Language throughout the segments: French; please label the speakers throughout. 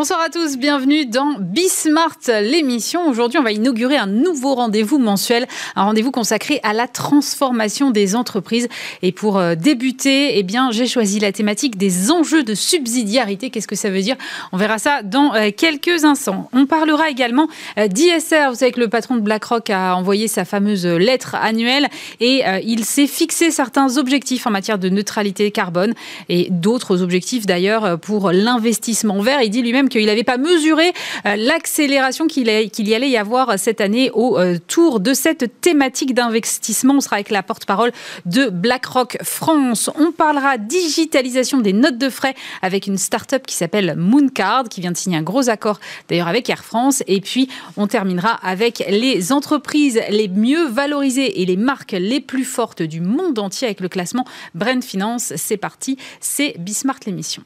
Speaker 1: Bonsoir à tous, bienvenue dans Bismart, l'émission. Aujourd'hui, on va inaugurer un nouveau rendez-vous mensuel, un rendez-vous consacré à la transformation des entreprises. Et pour euh, débuter, eh bien, j'ai choisi la thématique des enjeux de subsidiarité. Qu'est-ce que ça veut dire? On verra ça dans euh, quelques instants. On parlera également euh, d'ISR. Vous savez que le patron de BlackRock a envoyé sa fameuse lettre annuelle et il s'est fixé certains objectifs en matière de neutralité carbone et d'autres objectifs d'ailleurs pour l'investissement vert. Il dit lui-même qu'il n'avait pas mesuré euh, l'accélération qu'il y allait y avoir cette année autour euh, de cette thématique d'investissement. On sera avec la porte-parole de BlackRock France. On parlera digitalisation des notes de frais avec une start-up qui s'appelle Mooncard, qui vient de signer un gros accord d'ailleurs avec Air France. Et puis, on terminera avec les entreprises les mieux valorisées et les marques les plus fortes du monde entier avec le classement Brand Finance. C'est parti, c'est Bismart l'émission.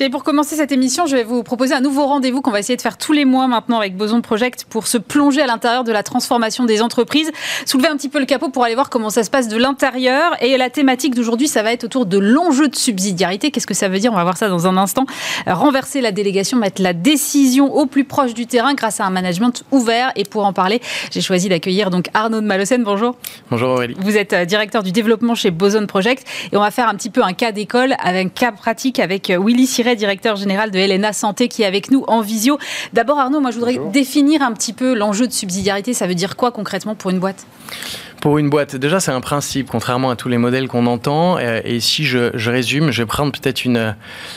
Speaker 1: Et pour commencer cette émission, je vais vous proposer un nouveau rendez-vous qu'on va essayer de faire tous les mois maintenant avec Boson Project pour se plonger à l'intérieur de la transformation des entreprises, soulever un petit peu le capot pour aller voir comment ça se passe de l'intérieur. Et la thématique d'aujourd'hui, ça va être autour de l'enjeu de subsidiarité. Qu'est-ce que ça veut dire? On va voir ça dans un instant. Renverser la délégation, mettre la décision au plus proche du terrain grâce à un management ouvert. Et pour en parler, j'ai choisi d'accueillir donc Arnaud de Malocène. Bonjour.
Speaker 2: Bonjour Aurélie.
Speaker 1: Vous êtes euh, directeur du développement chez Boson Project et on va faire un petit peu un cas d'école avec un cas pratique avec euh, Directeur général de Helena Santé, qui est avec nous en visio. D'abord, Arnaud, moi, je voudrais définir un petit peu l'enjeu de subsidiarité. Ça veut dire quoi concrètement pour une boîte?
Speaker 2: Pour une boîte, déjà c'est un principe, contrairement à tous les modèles qu'on entend. Euh, et si je, résume, je vais prendre peut-être une,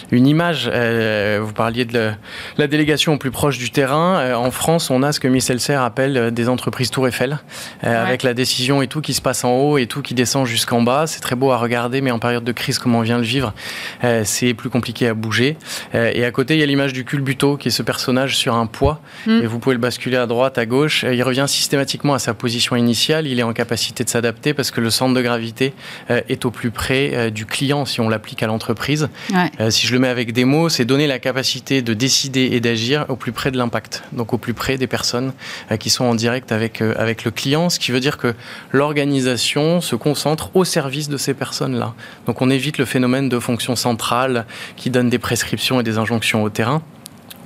Speaker 2: une image. Euh, vous parliez de la délégation au plus proche du terrain. Euh, en France, on a ce que Michel Serre appelle des entreprises Tour Eiffel, avec la décision et tout qui se passe en haut et tout qui descend jusqu'en bas. C'est très beau à regarder, mais en période de crise, comme on vient le vivre, c'est plus compliqué à bouger. Et à côté, il y a l'image du culbuto, qui est ce personnage sur un poids. Mm. Et vous pouvez le basculer à droite, à gauche. Il revient systématiquement à sa position initiale. Il est en capacité de s'adapter parce que le centre de gravité euh, est au plus près euh, du client si on l'applique à l'entreprise. Euh, si je le mets avec des mots, c'est donner la capacité de décider et d'agir au plus près de l'impact, donc au plus près des personnes qui sont en direct avec, avec le client, ce qui veut dire que l'organisation se concentre au service de ces personnes-là. Donc on évite le phénomène de fonction centrale qui donne des prescriptions et des injonctions au terrain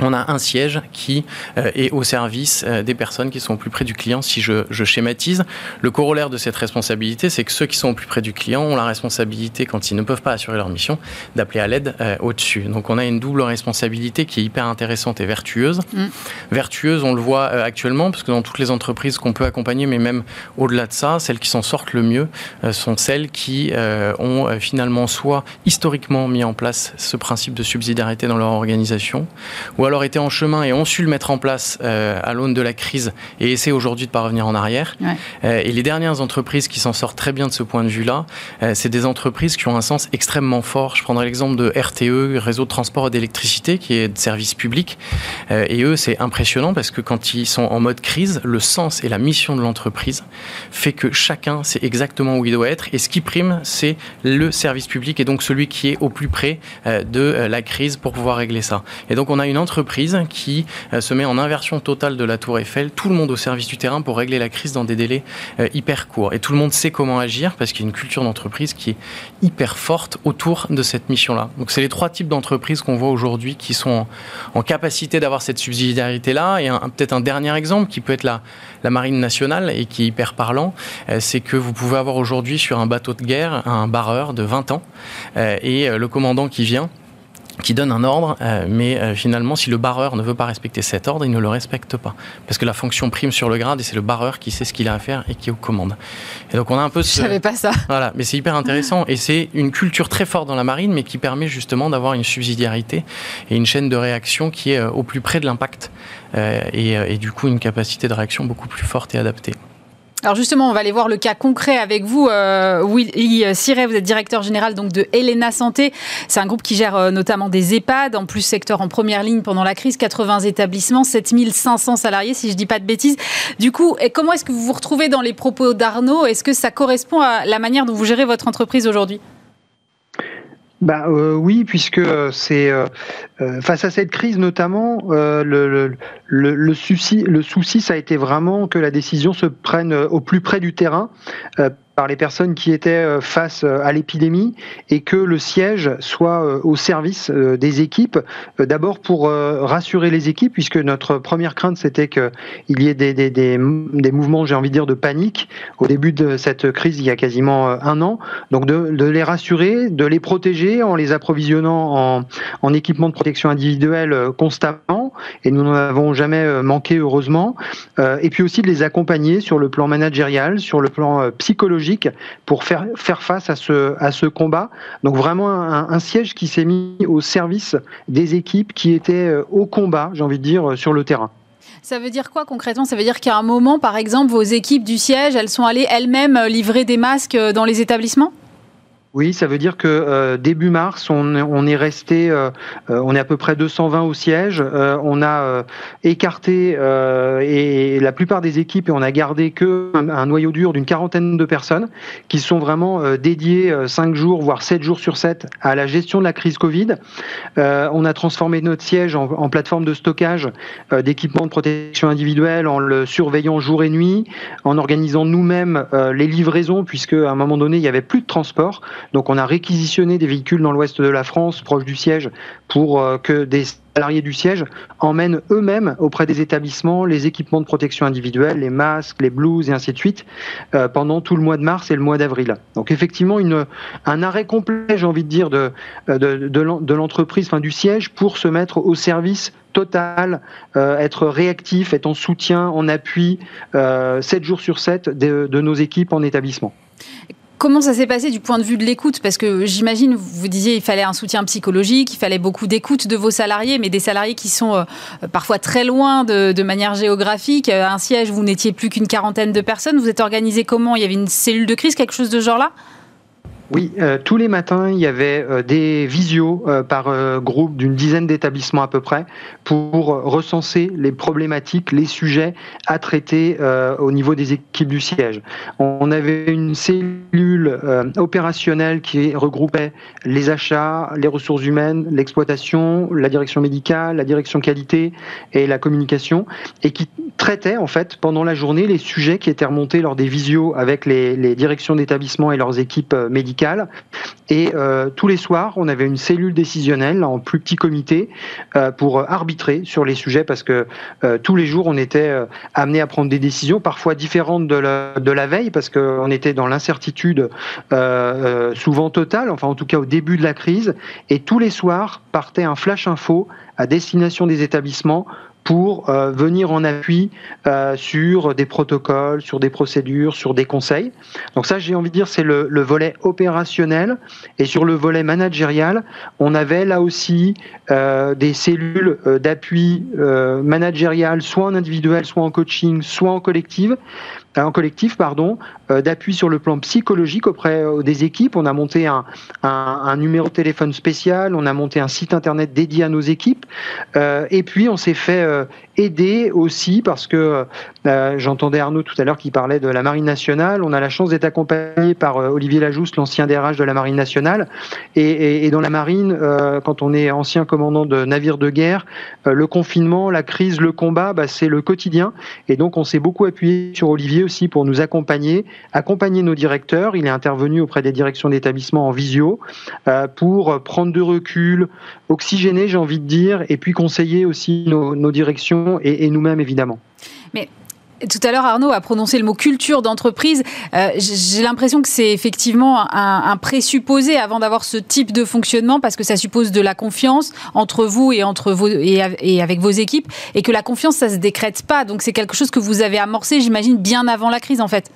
Speaker 2: on a un siège qui euh, est au service euh, des personnes qui sont au plus près du client, si je, schématise. Le corollaire de cette responsabilité, c'est que ceux qui sont au plus près du client ont la responsabilité, quand ils ne peuvent pas assurer leur mission, d'appeler à l'aide euh, au-dessus. Donc on a une double responsabilité qui est hyper intéressante et vertueuse. Mm. Vertueuse, on le voit actuellement, parce que dans toutes les entreprises qu'on peut accompagner, mais même au-delà de ça, celles qui s'en sortent le mieux sont celles qui ont finalement soit historiquement mis en place ce principe de subsidiarité dans leur organisation, ou alors été en chemin et ont su le mettre en place euh, à l'aune de la crise et essaient aujourd'hui de ne pas revenir en arrière. Euh, et les dernières entreprises qui s'en sortent très bien de ce point de vue-là, euh, c'est des entreprises qui ont un sens extrêmement fort. Je prendrai l'exemple de RTE, Réseau de transport et d'électricité, qui est de service public. et eux, c'est impressionnant parce que quand ils sont en mode crise, le sens et la mission de l'entreprise fait que chacun sait exactement où il doit être. Et ce qui prime, c'est le service public et donc celui qui est au plus près de la crise pour pouvoir régler ça. Et donc on a une entreprise qui euh, se met en inversion totale de la tour Eiffel, tout le monde au service du terrain pour régler la crise dans des délais euh, hyper courts. Et tout le monde sait comment agir parce qu'il y a une culture d'entreprise qui est hyper forte autour de cette mission-là. Donc c'est les trois types d'entreprises qu'on voit aujourd'hui qui sont en, capacité d'avoir cette subsidiarité-là. Et peut-être un dernier exemple qui peut être la, marine nationale et qui est hyper parlant, euh, c'est que vous pouvez avoir aujourd'hui sur un bateau de guerre un barreur de 20 ans et le commandant qui vient qui donne un ordre, euh, mais euh, finalement, si le barreur ne veut pas respecter cet ordre, il ne le respecte pas. Parce que la fonction prime sur le grade et c'est le barreur qui sait ce qu'il a à faire et qui est aux commandes. Et donc, on a un peu
Speaker 1: ce... Je savais pas ça.
Speaker 2: Voilà, mais c'est hyper intéressant et c'est une culture très forte dans la marine, mais qui permet justement d'avoir une subsidiarité et une chaîne de réaction qui est euh, au plus près de l'impact et, et du coup une capacité de réaction beaucoup plus forte et adaptée.
Speaker 1: Alors justement, on va aller voir le cas concret avec vous. Euh, Willy Siret, vous êtes directeur général donc de Helena Santé. C'est un groupe qui gère euh, notamment des EHPAD, en plus secteur en première ligne pendant la crise, 80 établissements, 7500 salariés si je dis pas de bêtises. Du coup, et comment est-ce que vous vous retrouvez dans les propos d'Arnaud? Est-ce que ça correspond à la manière dont vous gérez votre entreprise aujourd'hui?
Speaker 3: Euh, oui, puisque euh, c'est euh, face à cette crise notamment, le, le, le, souci, le souci, ça a été vraiment que la décision se prenne au plus près du terrain par les personnes qui étaient face à l'épidémie et que le siège soit au service des équipes, d'abord pour rassurer les équipes, puisque notre première crainte c'était qu'il y ait des, des, des, mouvements, j'ai envie de dire, de panique au début de cette crise il y a quasiment un an. Donc de, les rassurer, de les protéger en les approvisionnant en, en équipement de protection individuelle constamment, et nous n'en avons jamais manqué heureusement, et puis aussi de les accompagner sur le plan managérial, sur le plan euh, pour faire, faire face à ce, à ce combat. Donc vraiment un, un siège qui s'est mis au service des équipes qui étaient euh, au combat, j'ai envie de dire, euh, sur le terrain.
Speaker 1: Ça veut dire quoi concrètement? Ça veut dire qu'à un moment, par exemple, vos équipes du siège, elles sont allées elles-mêmes livrer des masques dans les établissements?
Speaker 3: Oui, ça veut dire que euh, début mars, on, on est resté, euh, euh, on est à peu près 220 au siège. on a écarté et la plupart des équipes et on a gardé que un, noyau dur d'une quarantaine de personnes qui sont vraiment dédiées 5 jours voire 7 jours sur 7 à la gestion de la crise Covid. on a transformé notre siège en, en plateforme de stockage d'équipements de protection individuelle en le surveillant jour et nuit, en organisant nous-mêmes les livraisons puisque à un moment donné il y avait plus de transport. Donc on a réquisitionné des véhicules dans l'ouest de la France, proche du siège, pour euh, que des salariés du siège emmènent eux-mêmes auprès des établissements les équipements de protection individuelle, les masques, les blouses et ainsi de suite euh, pendant tout le mois de mars et le mois d'avril. Donc effectivement un arrêt complet, j'ai envie de dire, de, de, de l'entreprise, enfin du siège, pour se mettre au service total, euh, être réactif, être en soutien, en appui, 7 jours sur 7 de, de nos équipes en établissement.
Speaker 1: Comment ça s'est passé du point de vue de l'écoute? Parce que j'imagine, vous disiez, il fallait un soutien psychologique, il fallait beaucoup d'écoute de vos salariés, mais des salariés qui sont euh, parfois très loin de, manière géographique. Euh, un siège, vous n'étiez plus qu'une quarantaine de personnes. Vous êtes organisé comment? Il y avait une cellule de crise, quelque chose de genre là
Speaker 3: oui, euh, tous les matins, il y avait euh, des visios euh, par groupe d'une dizaine d'établissements à peu près pour recenser les problématiques, les sujets à traiter au niveau des équipes du siège. On avait une cellule opérationnelle qui regroupait les achats, les ressources humaines, l'exploitation, la direction médicale, la direction qualité et la communication et qui traitait en fait pendant la journée les sujets qui étaient remontés lors des visios avec les, les directions d'établissement et leurs équipes médicales et euh, tous les soirs, on avait une cellule décisionnelle en plus petit comité euh, pour arbitrer sur les sujets parce que euh, tous les jours, on était euh, amené à prendre des décisions parfois différentes de la, veille parce qu'on était dans l'incertitude euh, souvent totale, enfin en tout cas au début de la crise. Et tous les soirs partait un flash info à destination des établissements pour euh, venir en appui euh, sur des protocoles, sur des procédures, sur des conseils. Donc ça, j'ai envie de dire, c'est le, le, volet opérationnel. Et sur le volet managérial, on avait là aussi euh, des cellules d'appui managérial, soit en individuel, soit en coaching, soit en collective, en collectif, pardon, euh, d'appui sur le plan psychologique auprès euh, des équipes. On a monté un, numéro de téléphone spécial, on a monté un site internet dédié à nos équipes, euh, et puis on s'est fait euh, aider aussi parce que euh, j'entendais Arnaud tout à l'heure qui parlait de la Marine nationale. On a la chance d'être accompagné par Olivier Lajousse, l'ancien DRH de la Marine nationale, et, dans la Marine, quand on est ancien commandant de navire de guerre, le confinement, la crise, le combat, bah, c'est le quotidien, et donc on s'est beaucoup appuyé sur Olivier aussi pour nous accompagner, accompagner nos directeurs. Il est intervenu auprès des directions d'établissement en visio euh, pour prendre de recul, oxygéner, j'ai envie de dire, et puis conseiller aussi nos, directions et, nous-mêmes évidemment.
Speaker 1: Tout à l'heure, Arnaud a prononcé le mot culture d'entreprise. Euh, J'ai l'impression que c'est effectivement un, présupposé avant d'avoir ce type de fonctionnement, parce que ça suppose de la confiance entre vous et entre vos et avec vos équipes, et que la confiance, ça se décrète pas. Donc c'est quelque chose que vous avez amorcé, j'imagine, bien avant la crise, en fait.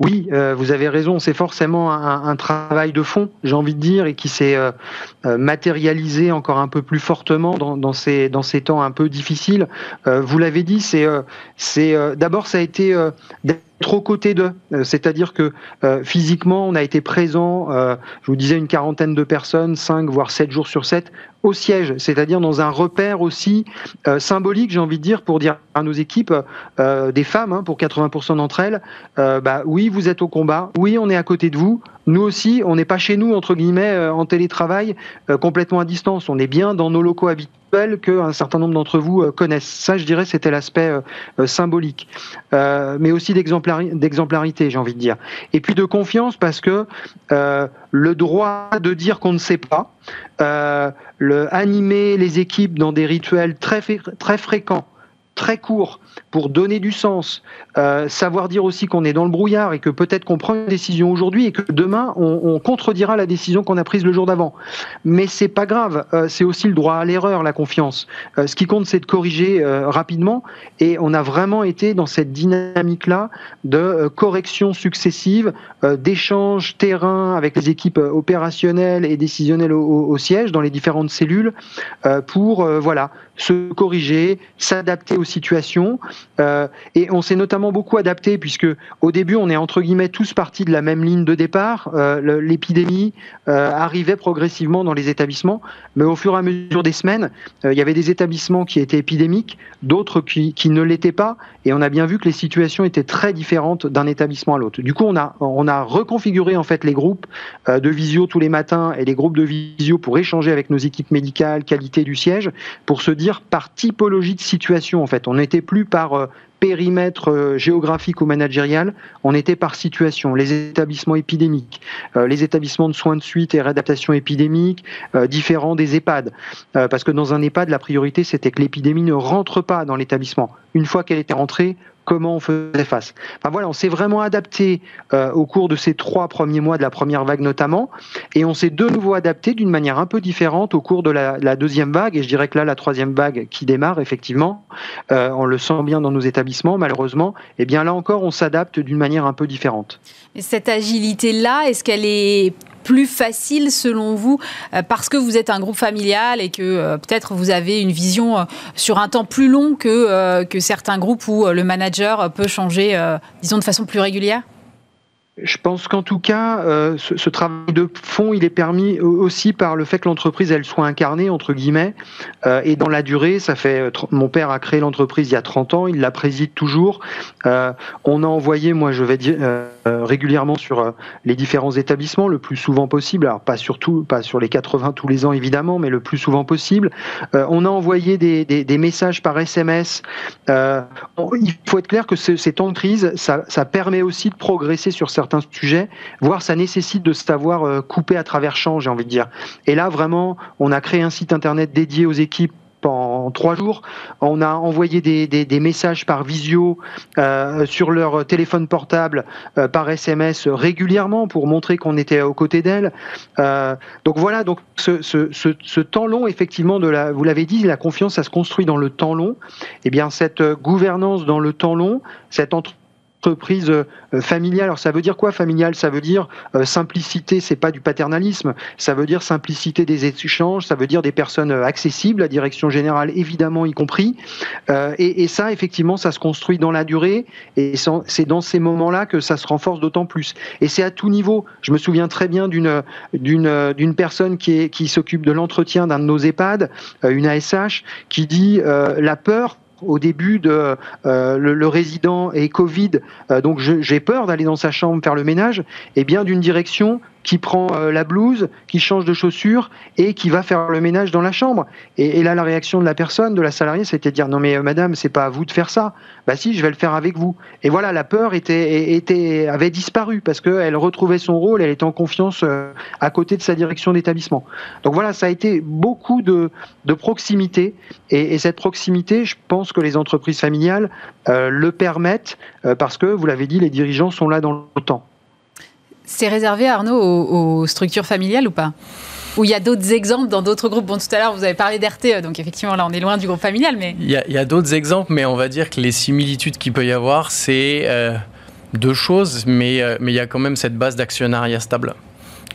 Speaker 3: Oui, euh, vous avez raison, c'est forcément un, travail de fond, j'ai envie de dire, et qui s'est euh, euh, matérialisé encore un peu plus fortement dans, ces, dans ces temps un peu difficiles. Vous l'avez dit, c'est d'abord ça a été aux côtés d'eux, c'est-à-dire que physiquement on a été présent, je vous disais une quarantaine de personnes, 5 voire 7 jours sur 7, au siège, c'est-à-dire dans un repère aussi euh, symbolique, j'ai envie de dire, pour dire à nos équipes, euh, des femmes, hein, pour 80% d'entre elles, euh, bah oui, vous êtes au combat, oui, on est à côté de vous, nous aussi, on n'est pas chez nous, entre guillemets, en télétravail, complètement à distance, on est bien dans nos locaux habituels qu'un certain nombre d'entre vous connaissent. Ça, je dirais, c'était l'aspect symbolique, mais aussi d'exemplarité, j'ai envie de dire. Et puis de confiance, parce que le droit de dire qu'on ne sait pas, le animer les équipes dans des rituels très, très fréquents, très courts, pour donner du sens, euh, savoir dire aussi qu'on est dans le brouillard et que peut-être qu'on prend une décision aujourd'hui et que demain on, contredira la décision qu'on a prise le jour d'avant. Mais c'est pas grave, euh, c'est aussi le droit à l'erreur, la confiance. Euh, ce qui compte, c'est de corriger rapidement et on a vraiment été dans cette dynamique-là de correction successive, d'échange terrain avec les équipes opérationnelles et décisionnelles au, au siège dans les différentes cellules pour voilà se corriger, s'adapter aux situations. Euh, et on s'est notamment beaucoup adapté puisque au début on est entre guillemets tous partis de la même ligne de départ. Euh, L'épidémie euh, arrivait progressivement dans les établissements, mais au fur et à mesure des semaines, il y avait des établissements qui étaient épidémiques, d'autres qui, qui, ne l'étaient pas, et on a bien vu que les situations étaient très différentes d'un établissement à l'autre. Du coup, on a on a reconfiguré en fait les groupes de visio tous les matins et les groupes de visio pour échanger avec nos équipes médicales, qualité du siège, pour se dire par typologie de situation en fait. On n'était plus par euh, périmètre euh, géographique ou managérial, on était par situation. Les établissements épidémiques, euh, les établissements de soins de suite et réadaptation épidémique, différents des EHPAD. parce que dans un EHPAD, la priorité, c'était que l'épidémie ne rentre pas dans l'établissement. Une fois qu'elle était rentrée, comment on faisait face. Voilà, on s'est vraiment adapté euh, au cours de ces trois premiers mois de la première vague notamment, et on s'est de nouveau adapté d'une manière un peu différente au cours de la, deuxième vague, et je dirais que là, la troisième vague qui démarre, effectivement, euh, on le sent bien dans nos établissements, malheureusement, et eh bien là encore, on s'adapte d'une manière un peu différente.
Speaker 1: Et cette agilité-là, est-ce qu'elle est plus facile selon vous euh, parce que vous êtes un groupe familial et que euh, peut-être vous avez une vision euh, sur un temps plus long que, que certains groupes où le manager peut changer, disons, de façon plus régulière?
Speaker 3: Je pense qu'en tout cas, ce, travail de fond, il est permis aussi par le fait que l'entreprise, elle soit incarnée, entre guillemets, et dans la durée, ça fait, mon père a créé l'entreprise il y a 30 ans, il la préside toujours. on a envoyé, moi je vais dire, régulièrement sur les différents établissements, le plus souvent possible, alors pas pas sur les 80 tous les ans évidemment, mais le plus souvent possible. on a envoyé des, messages par SMS. il faut être clair que ces temps de crise, ça, permet aussi de progresser sur certains sujets, voire ça nécessite de savoir euh, couper à travers champ, j'ai envie de dire. Et là, vraiment, on a créé un site internet dédié aux équipes en trois jours. On a envoyé des, messages par visio euh, sur leur téléphone portable, euh, par SMS régulièrement pour montrer qu'on était aux côtés d'elles. donc voilà, donc ce, temps long, effectivement, vous l'avez dit, la confiance, ça se construit dans le temps long. Et eh bien cette gouvernance dans le temps long, cette entre entreprise euh, familiale. Alors ça veut dire quoi familiale? Ça veut dire euh, simplicité, c'est pas du paternalisme. Ça veut dire simplicité des échanges. Ça veut dire des personnes euh, accessibles, la direction générale évidemment y compris. et, ça, effectivement, ça se construit dans la durée. Et c'est dans ces moments-là que ça se renforce d'autant plus. Et c'est à tout niveau. Je me souviens très bien d'une personne qui est qui s'occupe de l'entretien d'un de nos EHPAD, une ASH, qui dit la peur au début de euh, le, résident est Covid, euh, donc j'ai peur d'aller dans sa chambre faire le ménage, et bien d'une direction qui prend euh, la blouse, qui change de chaussures et qui va faire le ménage dans la chambre. Et, là, la réaction de la personne, de la salariée, c'était de dire non mais euh, madame, c'est pas à vous de faire ça. Bah si, je vais le faire avec vous. Et voilà, la peur était, était avait disparu parce qu'elle retrouvait son rôle, elle était en confiance euh, à côté de sa direction d'établissement. Donc voilà, ça a été beaucoup de, proximité et, cette proximité, je pense que les entreprises familiales le permettent parce que vous l'avez dit, les dirigeants sont là dans le temps.
Speaker 1: C'est réservé, Arnaud, aux, structures familiales ou pas ou il y a d'autres exemples dans d'autres groupes Bon, tout à l'heure, vous avez parlé d'RTE, donc effectivement, là, on est loin du groupe familial, mais...
Speaker 2: Il y a, d'autres exemples, mais on va dire que les similitudes qu'il peut y avoir, c'est euh, deux choses, mais, euh, mais il y a quand même cette base d'actionnariat stable.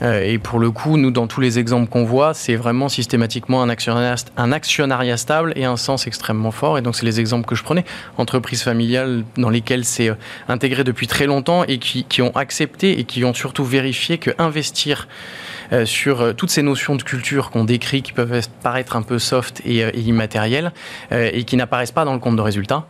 Speaker 2: Euh, et pour le coup, nous, dans tous les exemples qu'on voit, c'est vraiment systématiquement un actionnariat, stable et un sens extrêmement fort. Et donc, c'est les exemples que je prenais. Entreprises familiales dans lesquelles c'est euh, intégré depuis très longtemps et qui, qui, ont accepté et qui ont surtout vérifié que investir sur euh, toutes ces notions de culture qu'on décrit, qui peuvent paraître un peu soft et, euh, immatérielles, et qui n'apparaissent pas dans le compte de résultat,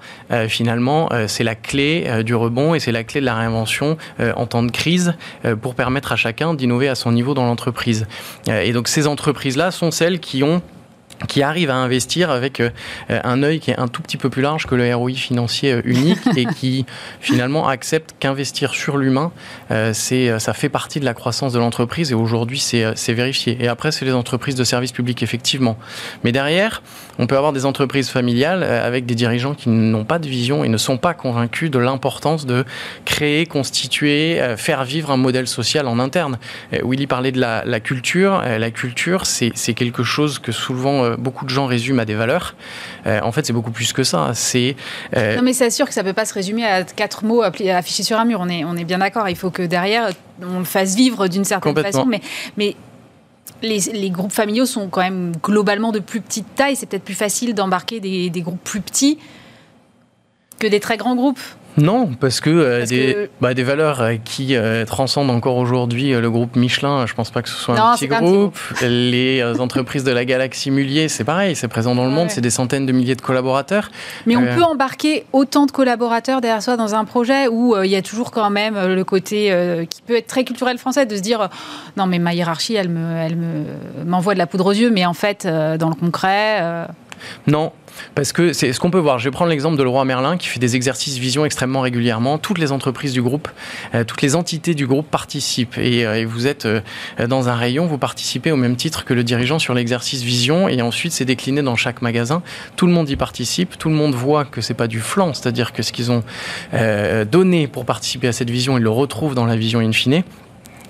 Speaker 2: finalement, c'est la clé du rebond et c'est la clé de la réinvention en temps de crise pour permettre à chacun d'innover à son niveau dans l'entreprise. et donc ces entreprises-là sont celles qui ont qui arrive à investir avec euh, un œil qui est un tout petit peu plus large que le ROI financier euh, unique et qui finalement accepte qu'investir sur l'humain, euh, c'est ça fait partie de la croissance de l'entreprise et aujourd'hui c'est vérifié. Et après c'est les entreprises de services publics effectivement. Mais derrière, on peut avoir des entreprises familiales avec des dirigeants qui n'ont pas de vision et ne sont pas convaincus de l'importance de créer, constituer, faire vivre un modèle social en interne. Willy parlait de la, la culture. La culture, c'est quelque chose que souvent euh, beaucoup de gens résument à des valeurs. Euh, en fait, c'est beaucoup plus que ça. C'est
Speaker 1: euh, non, mais c'est sûr que ça peut pas se résumer à quatre mots affichés sur un mur. On est, on est bien d'accord. Il faut que derrière, on le fasse vivre d'une certaine façon. Mais, mais les, groupes familiaux sont quand même globalement de plus petite taille. C'est peut-être plus facile d'embarquer des groupes plus petits que des très grands groupes.
Speaker 2: Non, parce que, euh, des, Bah, des valeurs euh, qui euh, transcendent encore aujourd'hui le groupe Michelin, je pense pas que ce soit un petit groupe. Les entreprises de la galaxie Mullier, c'est pareil, c'est présent dans le monde, c'est des centaines de milliers de collaborateurs.
Speaker 1: Mais on peut embarquer autant de collaborateurs derrière soi dans un projet où il y a toujours quand même le côté qui peut être très culturel français de se dire non mais ma hiérarchie elle me elle me m'envoie de la poudre aux yeux, mais en fait dans le concret.
Speaker 2: Non, parce que c'est ce qu'on peut voir. Je vais prendre l'exemple de Leroy Merlin qui fait des exercices vision extrêmement régulièrement. Toutes les entreprises du groupe, euh, toutes les entités du groupe participent. Et, euh, vous êtes euh, dans un rayon, vous participez au même titre que le dirigeant sur l'exercice vision. Et ensuite, c'est décliné dans chaque magasin. Tout le monde y participe. Tout le monde voit que c'est pas du flanc, c'est-à-dire que ce qu'ils ont donné pour participer à cette vision, ils le retrouvent dans la vision in fine.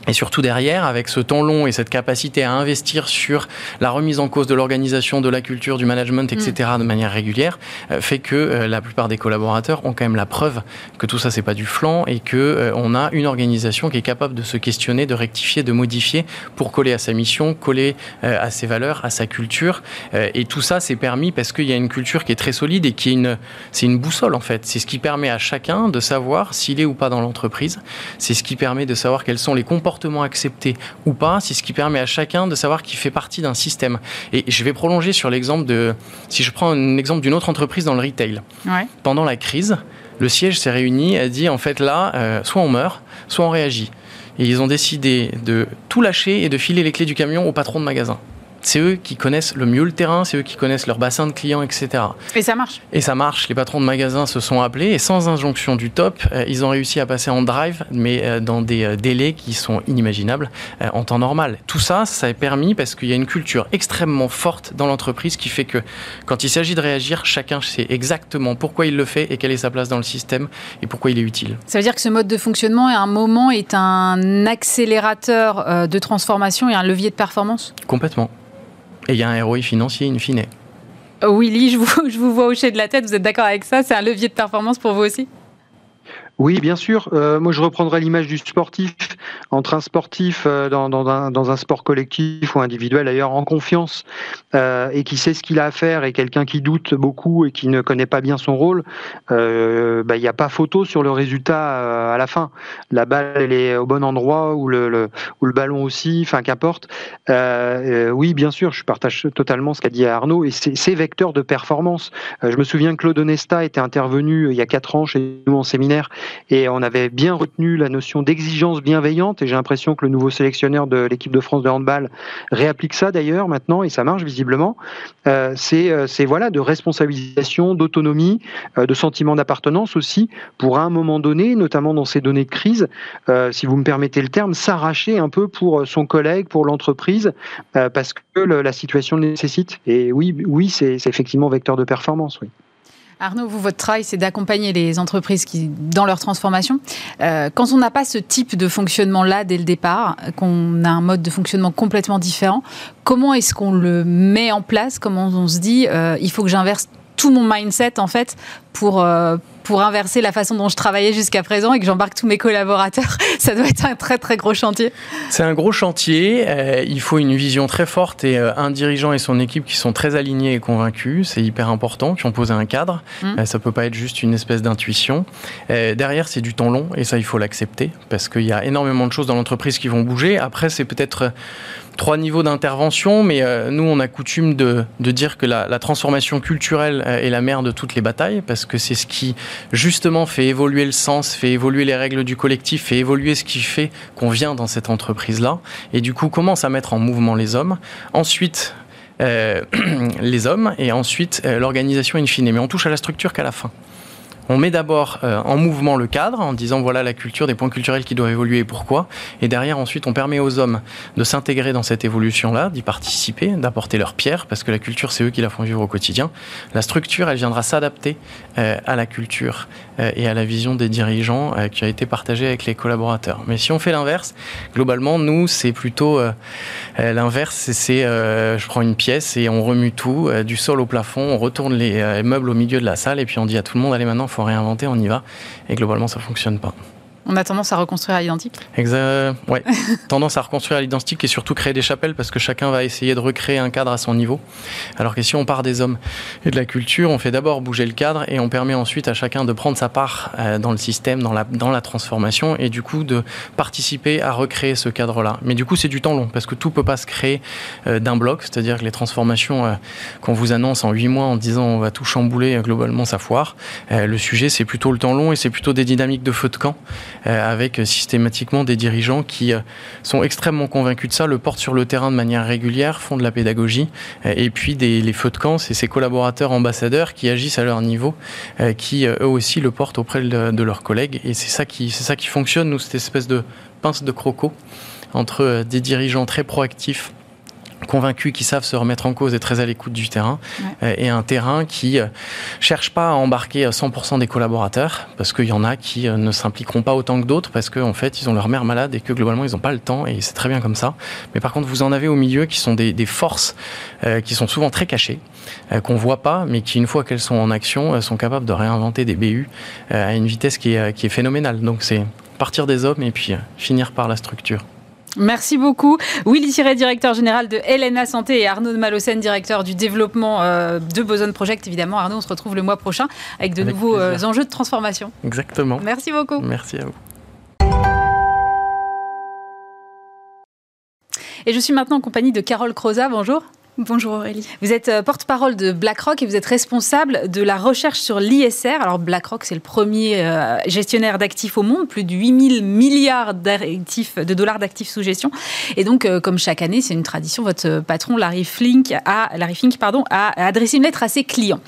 Speaker 2: Et surtout derrière, avec ce temps long et cette capacité à investir sur la remise en cause de l'organisation, de la culture, du management, etc., mm. de manière régulière, euh, fait que euh, la plupart des collaborateurs ont quand même la preuve que tout ça c'est pas du flanc et que euh, on a une organisation qui est capable de se questionner, de rectifier, de modifier pour coller à sa mission, coller à ses valeurs, à sa culture. et tout ça c'est permis parce qu'il y a une culture qui est très solide et qui est une, c'est une boussole en fait. C'est ce qui permet à chacun de savoir s'il est ou pas dans l'entreprise. C'est ce qui permet de savoir quels sont les comportements accepté ou pas, c'est ce qui permet à chacun de savoir qu'il fait partie d'un système. Et je vais prolonger sur l'exemple de, si je prends un exemple d'une autre entreprise dans le retail. Pendant la crise, le siège s'est réuni et a dit en fait là, euh, soit on meurt, soit on réagit. Et ils ont décidé de tout lâcher et de filer les clés du camion au patron de magasin c'est eux qui connaissent le mieux le terrain, c'est eux qui connaissent leur bassin de clients, etc.
Speaker 1: Et ça marche.
Speaker 2: Et ça marche. Les patrons de magasins se sont appelés et sans injonction du top, euh, ils ont réussi à passer en drive, mais euh, dans des euh, délais qui sont inimaginables en temps normal. Tout ça, ça a permis parce qu'il y a une culture extrêmement forte dans l'entreprise qui fait que quand il s'agit de réagir, chacun sait exactement pourquoi il le fait et quelle est sa place dans le système et pourquoi il est utile.
Speaker 1: Ça veut dire que ce mode de fonctionnement, à un moment, est un accélérateur de transformation et un levier de performance?
Speaker 2: Complètement. Et il y a un ROI financier in fine.
Speaker 1: Willy, je vous, je vous vois hocher de la tête, vous êtes d'accord avec ça? C'est un levier de performance pour vous aussi?
Speaker 3: Oui, bien sûr. Euh, moi, je reprendrai l'image du sportif. Entre un sportif euh, dans, un, sport collectif ou individuel, d'ailleurs, en confiance, euh, et qui sait ce qu'il a à faire, et quelqu'un qui doute beaucoup et qui ne connaît pas bien son rôle, euh, bah, il n'y a pas photo sur le résultat à la fin. La balle, elle est au bon endroit, ou le, le, ou le ballon aussi, enfin, qu'importe. oui, bien sûr, je partage totalement ce qu'a dit Arnaud, et c'est vecteur de performance. je me souviens que Claude Onesta était intervenu il y a quatre ans chez nous en séminaire et on avait bien retenu la notion d'exigence bienveillante. Et j'ai l'impression que le nouveau sélectionneur de l'équipe de France de handball réapplique ça d'ailleurs maintenant, et ça marche visiblement. Euh, euh, c'est voilà de responsabilisation, d'autonomie, euh, de sentiment d'appartenance aussi, pour à un moment donné, notamment dans ces données de crise, si vous me permettez le terme, s'arracher un peu pour son collègue, pour l'entreprise, parce que la situation le nécessite. Et oui, oui, c'est effectivement vecteur de performance. Oui.
Speaker 1: Arnaud, vous, votre travail, c'est d'accompagner les entreprises qui, dans leur transformation. Euh, quand on n'a pas ce type de fonctionnement-là dès le départ, qu'on a un mode de fonctionnement complètement différent, comment est-ce qu'on le met en place? Comment on se dit, euh, il faut que j'inverse tout mon mindset en fait pour euh, pour inverser la façon dont je travaillais jusqu'à présent et que j'embarque tous mes collaborateurs. Ça doit être un très très gros chantier.
Speaker 2: C'est un gros chantier. Euh, il faut une vision très forte et euh, un dirigeant et son équipe qui sont très alignés et convaincus. C'est hyper important, qui ont posé un cadre. Mmh. ça peut pas être juste une espèce d'intuition. derrière, c'est du temps long et ça, il faut l'accepter parce qu'il y a énormément de choses dans l'entreprise qui vont bouger. Après, c'est peut-être trois niveaux d'intervention, mais euh, nous, on a coutume de, dire que la, transformation culturelle euh, est la mère de toutes les batailles, parce que c'est ce qui, justement, fait évoluer le sens, fait évoluer les règles du collectif, fait évoluer ce qui fait qu'on vient dans cette entreprise-là, et du coup, commence à mettre en mouvement les hommes. Ensuite, euh, les hommes, et ensuite, l'organisation in fine. Mais on touche à la structure qu'à la fin. On met d'abord euh, en mouvement le cadre en disant voilà la culture, des points culturels qui doivent évoluer et pourquoi. Et derrière, ensuite, on permet aux hommes de s'intégrer dans cette évolution-là, d'y participer, d'apporter leur pierre, parce que la culture, c'est eux qui la font vivre au quotidien. La structure, elle viendra s'adapter euh, à la culture euh, et à la vision des dirigeants qui a été partagée avec les collaborateurs. Mais si on fait l'inverse, globalement, nous, c'est plutôt l'inverse. C'est je prends une pièce et on remue tout, du sol au plafond, on retourne les meubles au milieu de la salle et puis on dit à tout le monde allez maintenant faut réinventer, on y va. Et globalement, ça fonctionne pas.
Speaker 1: On a tendance à reconstruire à l'identique
Speaker 2: Exact. Ouais. tendance à reconstruire à l'identique et surtout créer des chapelles parce que chacun va essayer de recréer un cadre à son niveau. Alors que si on part des hommes et de la culture, on fait d'abord bouger le cadre et on permet ensuite à chacun de prendre sa part euh, dans le système, dans la, transformation et du coup de participer à recréer ce cadre-là. Mais du coup, c'est du temps long parce que tout peut pas se créer euh, d'un bloc, c'est-à-dire que les transformations euh, qu'on vous annonce en huit mois en disant on va tout chambouler, globalement ça foire. Le sujet, c'est plutôt le temps long et c'est plutôt des dynamiques de feu de camp avec systématiquement des dirigeants qui euh, sont extrêmement convaincus de ça, le portent sur le terrain de manière régulière, font de la pédagogie, euh, et puis les feux de camp, c'est ces collaborateurs ambassadeurs qui agissent à leur niveau, qui eux aussi le portent auprès de, leurs collègues, et c'est ça c'est ça qui fonctionne, nous, cette espèce de pince de croco entre des dirigeants très proactifs convaincus qui savent se remettre en cause et très à l'écoute du terrain, euh, et un terrain qui euh, cherche pas à embarquer 100% des collaborateurs, parce qu'il y en a qui euh, ne s'impliqueront pas autant que d'autres, parce qu'en fait, ils ont leur mère malade et que globalement, ils n'ont pas le temps, et c'est très bien comme ça. Mais par contre, vous en avez au milieu qui sont des, des forces qui sont souvent très cachées, qu'on voit pas, mais qui, une fois qu'elles sont en action, sont capables de réinventer des BU à une vitesse qui est, qui est phénoménale. Donc c'est partir des hommes et puis finir par la structure.
Speaker 1: Merci beaucoup. Willy Thierry, directeur général de LNA Santé et Arnaud de Malocène, directeur du développement euh, de Boson Project. Évidemment, Arnaud, on se retrouve le mois prochain avec de nouveaux euh, enjeux de transformation.
Speaker 2: Exactement.
Speaker 1: Merci beaucoup.
Speaker 2: Merci à vous.
Speaker 1: Et je suis maintenant en compagnie de Carole Croza. Bonjour.
Speaker 4: Bonjour Aurélie.
Speaker 1: Vous êtes euh, porte-parole de BlackRock et vous êtes responsable de la recherche sur l'ISR. Alors BlackRock, c'est le premier euh, gestionnaire d'actifs au monde, plus de 8000 milliards de dollars d'actifs sous gestion. Et donc, euh, comme chaque année, c'est une tradition, votre patron Larry Flink a, Larry pardon, a adressé une lettre à ses clients.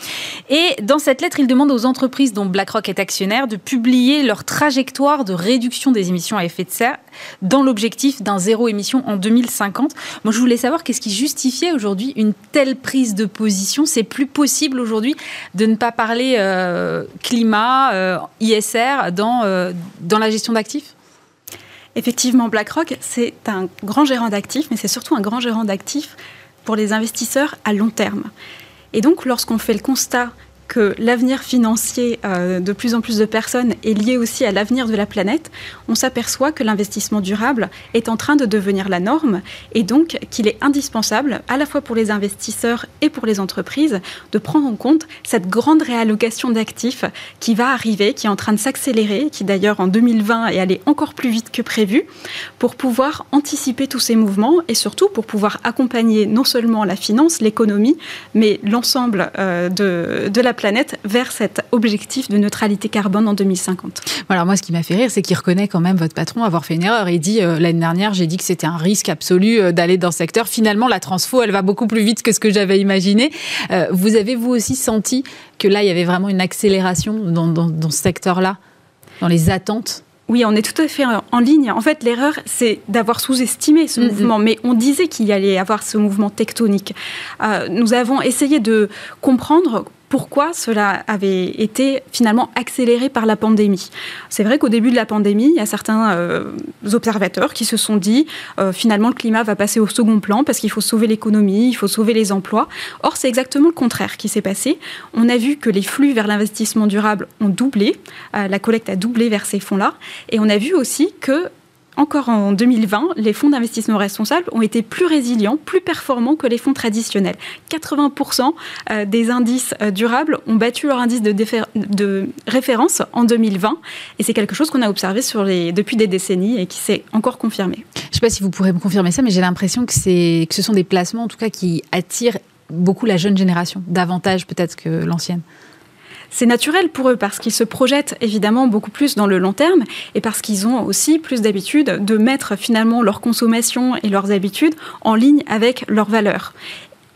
Speaker 1: Et dans cette lettre, il demande aux entreprises dont BlackRock est actionnaire de publier leur trajectoire de réduction des émissions à effet de serre dans l'objectif d'un zéro émission en 2050. Moi, je voulais savoir qu'est-ce qui justifiait aujourd'hui une telle prise de position C'est plus possible aujourd'hui de ne pas parler euh, climat, euh, ISR dans, euh, dans la gestion d'actifs?
Speaker 4: Effectivement, BlackRock, c'est un grand gérant d'actifs, mais c'est surtout un grand gérant d'actifs pour les investisseurs à long terme. Et donc, lorsqu'on fait le constat que l'avenir financier euh, de plus en plus de personnes est lié aussi à l'avenir de la planète, on s'aperçoit que l'investissement durable est en train de devenir la norme et donc qu'il est indispensable, à la fois pour les investisseurs et pour les entreprises, de prendre en compte cette grande réallocation d'actifs qui va arriver, qui est en train de s'accélérer, qui d'ailleurs en 2020 est allée encore plus vite que prévu, pour pouvoir anticiper tous ces mouvements et surtout pour pouvoir accompagner non seulement la finance, l'économie, mais l'ensemble euh, de, de la planète vers cet objectif de neutralité carbone en 2050.
Speaker 1: Voilà, moi, ce qui m'a fait rire, c'est qu'il reconnaît quand même votre patron avoir fait une erreur. Il dit euh, l'année dernière, j'ai dit que c'était un risque absolu euh, d'aller dans ce secteur. Finalement, la transfo, elle va beaucoup plus vite que ce que j'avais imaginé. Euh, vous avez vous aussi senti que là, il y avait vraiment une accélération dans, dans ce secteur-là, dans les attentes?
Speaker 4: Oui, on est tout à fait en ligne. En fait, l'erreur, c'est d'avoir sous-estimé ce mm-hmm. mouvement. Mais on disait qu'il y allait avoir ce mouvement tectonique. Euh, nous avons essayé de comprendre pourquoi cela avait été finalement accéléré par la pandémie. C'est vrai qu'au début de la pandémie, il y a certains euh, observateurs qui se sont dit euh, finalement le climat va passer au second plan parce qu'il faut sauver l'économie, il faut sauver les emplois. Or, c'est exactement le contraire qui s'est passé. On a vu que les flux vers l'investissement durable ont doublé, euh, la collecte a doublé vers ces fonds-là, et on a vu aussi que encore en 2020, les fonds d'investissement responsable ont été plus résilients, plus performants que les fonds traditionnels. 80% euh, des indices euh, durables ont battu leur indice de, référence en 2020. Et c'est quelque chose qu'on a observé depuis des décennies et qui s'est encore confirmé.
Speaker 1: Je ne sais pas si vous pourrez me confirmer ça, mais j'ai l'impression que, que ce sont des placements, en tout cas, qui attirent beaucoup la jeune génération, davantage peut-être que l'ancienne.
Speaker 4: C'est naturel pour eux parce qu'ils se projettent évidemment beaucoup plus dans le long terme et parce qu'ils ont aussi plus d'habitude de mettre finalement leur consommation et leurs habitudes en ligne avec leurs valeurs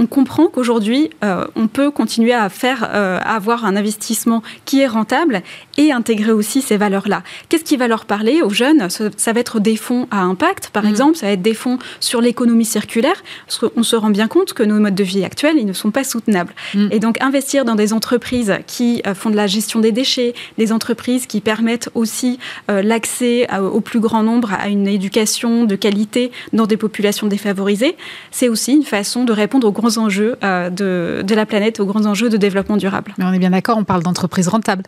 Speaker 4: on comprend qu'aujourd'hui, euh, on peut continuer à faire, euh, avoir un investissement qui est rentable et intégrer aussi ces valeurs-là. Qu'est-ce qui va leur parler aux jeunes? Ça, va être des fonds à impact, par mm. exemple, ça va être des fonds sur l'économie circulaire, parce qu'on se rend bien compte que nos modes de vie actuels, ils ne sont pas soutenables. Mm. Et donc, investir dans des entreprises qui euh, font de la gestion des déchets, des entreprises qui permettent aussi l'accès au plus grand nombre à une éducation de qualité dans des populations défavorisées, c'est aussi une façon de répondre aux grands enjeux euh, de, de, la planète, aux grands enjeux de développement durable.
Speaker 1: Mais on est bien d'accord, on parle d'entreprises rentables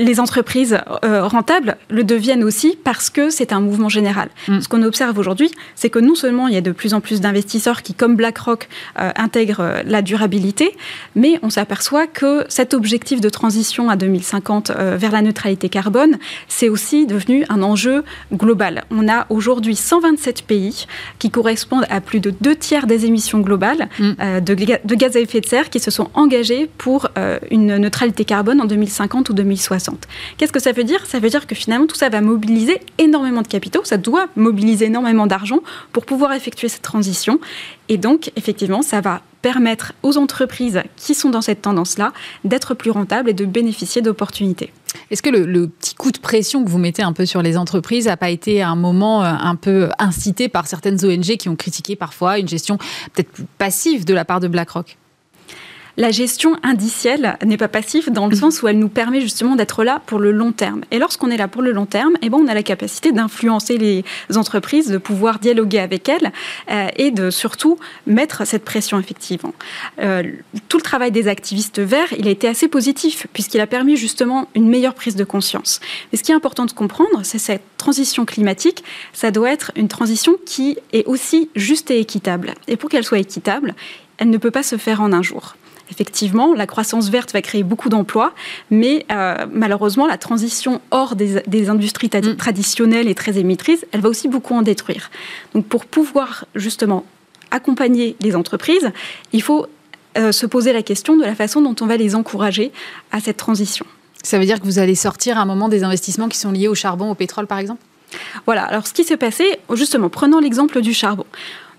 Speaker 4: les entreprises euh, rentables le deviennent aussi parce que c'est un mouvement général. Mm. Ce qu'on observe aujourd'hui, c'est que non seulement il y a de plus en plus d'investisseurs qui, comme BlackRock, euh, intègrent euh, la durabilité, mais on s'aperçoit que cet objectif de transition à 2050 vers la neutralité carbone, c'est aussi devenu un enjeu global. On a aujourd'hui 127 pays qui correspondent à plus de deux tiers des émissions globales mm. de, de, gaz à effet de serre qui se sont engagés pour une neutralité carbone en 2050 ou 2060. Qu'est-ce que ça veut dire? Ça veut dire que finalement tout ça va mobiliser énormément de capitaux, ça doit mobiliser énormément d'argent pour pouvoir effectuer cette transition. Et donc, effectivement, ça va permettre aux entreprises qui sont dans cette tendance-là d'être plus rentables et de bénéficier d'opportunités.
Speaker 1: Est-ce que le, petit coup de pression que vous mettez un peu sur les entreprises n'a pas été à un moment euh, un peu incité par certaines ONG qui ont critiqué parfois une gestion peut-être passive de la part de BlackRock?
Speaker 4: La gestion indicielle n'est pas passive dans le mhm. sens où elle nous permet justement d'être là pour le long terme. Et lorsqu'on est là pour le long terme, eh ben, on a la capacité d'influencer les entreprises, de pouvoir dialoguer avec elles euh, et de surtout mettre cette pression effectivement. Euh, tout le travail des activistes verts, il a été assez positif puisqu'il a permis justement une meilleure prise de conscience. Mais ce qui est important de comprendre, c'est cette transition climatique, ça doit être une transition qui est aussi juste et équitable. Et pour qu'elle soit équitable, elle ne peut pas se faire en un jour. Effectivement, la croissance verte va créer beaucoup d'emplois, mais euh, malheureusement, la transition hors des, industries mm. traditionnelles et très émettrices, elle va aussi beaucoup en détruire. Donc pour pouvoir justement accompagner les entreprises, il faut euh, se poser la question de la façon dont on va les encourager à cette transition.
Speaker 1: Ça veut dire que vous allez sortir à un moment des investissements qui sont liés au charbon, au pétrole par exemple?
Speaker 4: Voilà, alors ce qui s'est passé, justement, prenons l'exemple du charbon.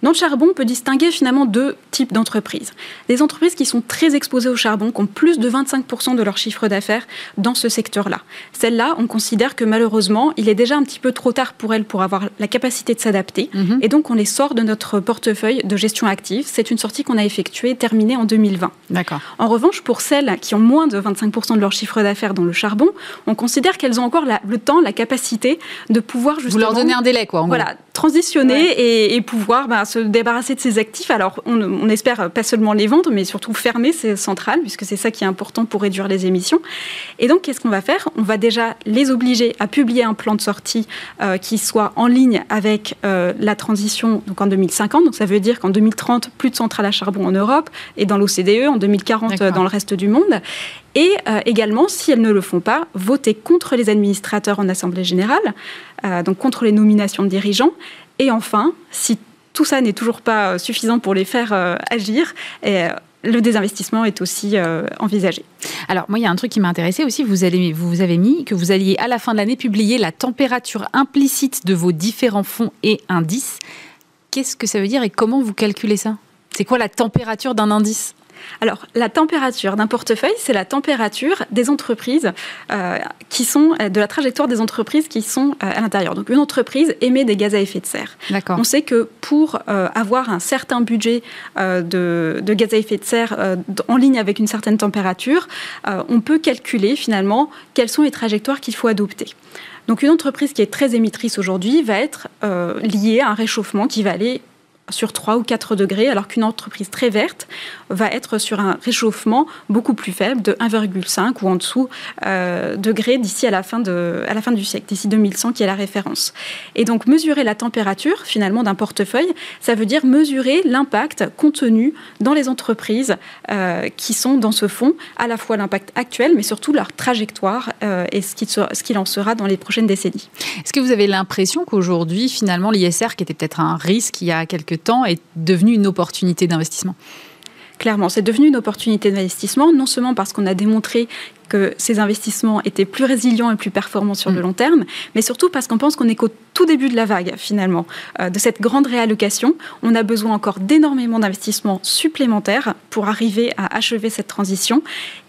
Speaker 4: Dans le charbon, on peut distinguer finalement deux types d'entreprises. Des entreprises qui sont très exposées au charbon, qui ont plus de 25% de leur chiffre d'affaires dans ce secteur-là. Celles-là, on considère que malheureusement, il est déjà un petit peu trop tard pour elles pour avoir la capacité de s'adapter. Mhm. Et donc, on les sort de notre portefeuille de gestion active. C'est une sortie qu'on a effectuée, terminée en 2020.
Speaker 1: D'accord.
Speaker 4: En revanche, pour celles qui ont moins de 25% de leur chiffre d'affaires dans le charbon, on considère qu'elles ont encore le temps, la capacité de pouvoir justement...
Speaker 1: Vous leur donnez un délai, quoi, en
Speaker 4: Voilà, transitionner et, pouvoir bah, se débarrasser de ces actifs. Alors, on, espère pas seulement les vendre, mais surtout fermer, c'est central, puisque c'est ça qui est important pour réduire les émissions. Et donc, qu'est-ce qu'on va faire? On va déjà les obliger à publier un plan de sortie euh, qui soit en ligne avec euh, la transition donc en 2050. Donc, ça veut dire qu'en 2030, plus de centrales à charbon en Europe et dans l'OCDE, en 2040 dans le reste du monde. Et euh, également, si elles ne le font pas, voter contre les administrateurs en Assemblée générale, donc contre les nominations de dirigeants. Et enfin, si tout ça n'est toujours pas euh, suffisant pour les faire euh, agir. Euh, le désinvestissement est aussi envisagé.
Speaker 1: Alors moi, il y a un truc qui m'a intéressé aussi. Vous, vous avez mis que vous alliez à la fin de l'année publier la température implicite de vos différents fonds et indices. Qu'est-ce que ça veut dire et comment vous calculez ça? C'est quoi la température d'un indice?
Speaker 4: Alors, la température d'un portefeuille, c'est la température des entreprises euh, qui sont, de la trajectoire des entreprises qui sont euh, à l'intérieur. Donc, une entreprise émet des gaz à effet de serre. On sait que pour euh, avoir un certain budget de, de, gaz à effet de serre en ligne avec une certaine température, on peut calculer finalement quelles sont les trajectoires qu'il faut adopter. Donc, une entreprise qui est très émettrice aujourd'hui va être liée à un réchauffement qui va aller sur 3 ou 4 degrés, alors qu'une entreprise très verte va être sur un réchauffement beaucoup plus faible de 1,5 ou en dessous euh, degrés d'ici à, la fin de, à la fin du siècle, d'ici 2100 qui est la référence. Et donc mesurer la température finalement d'un portefeuille, ça veut dire mesurer l'impact contenu dans les entreprises euh, qui sont dans ce fonds, à la fois l'impact actuel, mais surtout leur trajectoire euh, et ce qu'il en sera dans les prochaines décennies.
Speaker 1: Est-ce que vous avez l'impression qu'aujourd'hui, finalement, l'ISR, qui était peut-être un risque il y a quelques temps, est devenu une opportunité d'investissement
Speaker 4: Clairement, c'est devenu une opportunité d'investissement, non seulement parce qu'on a démontré que ces investissements étaient plus résilients et plus performants sur le mm. long terme, mais surtout parce qu'on pense qu'on est qu'au tout début de la vague, finalement, euh, de cette grande réallocation. On a besoin encore d'énormément d'investissements supplémentaires pour arriver à achever cette transition.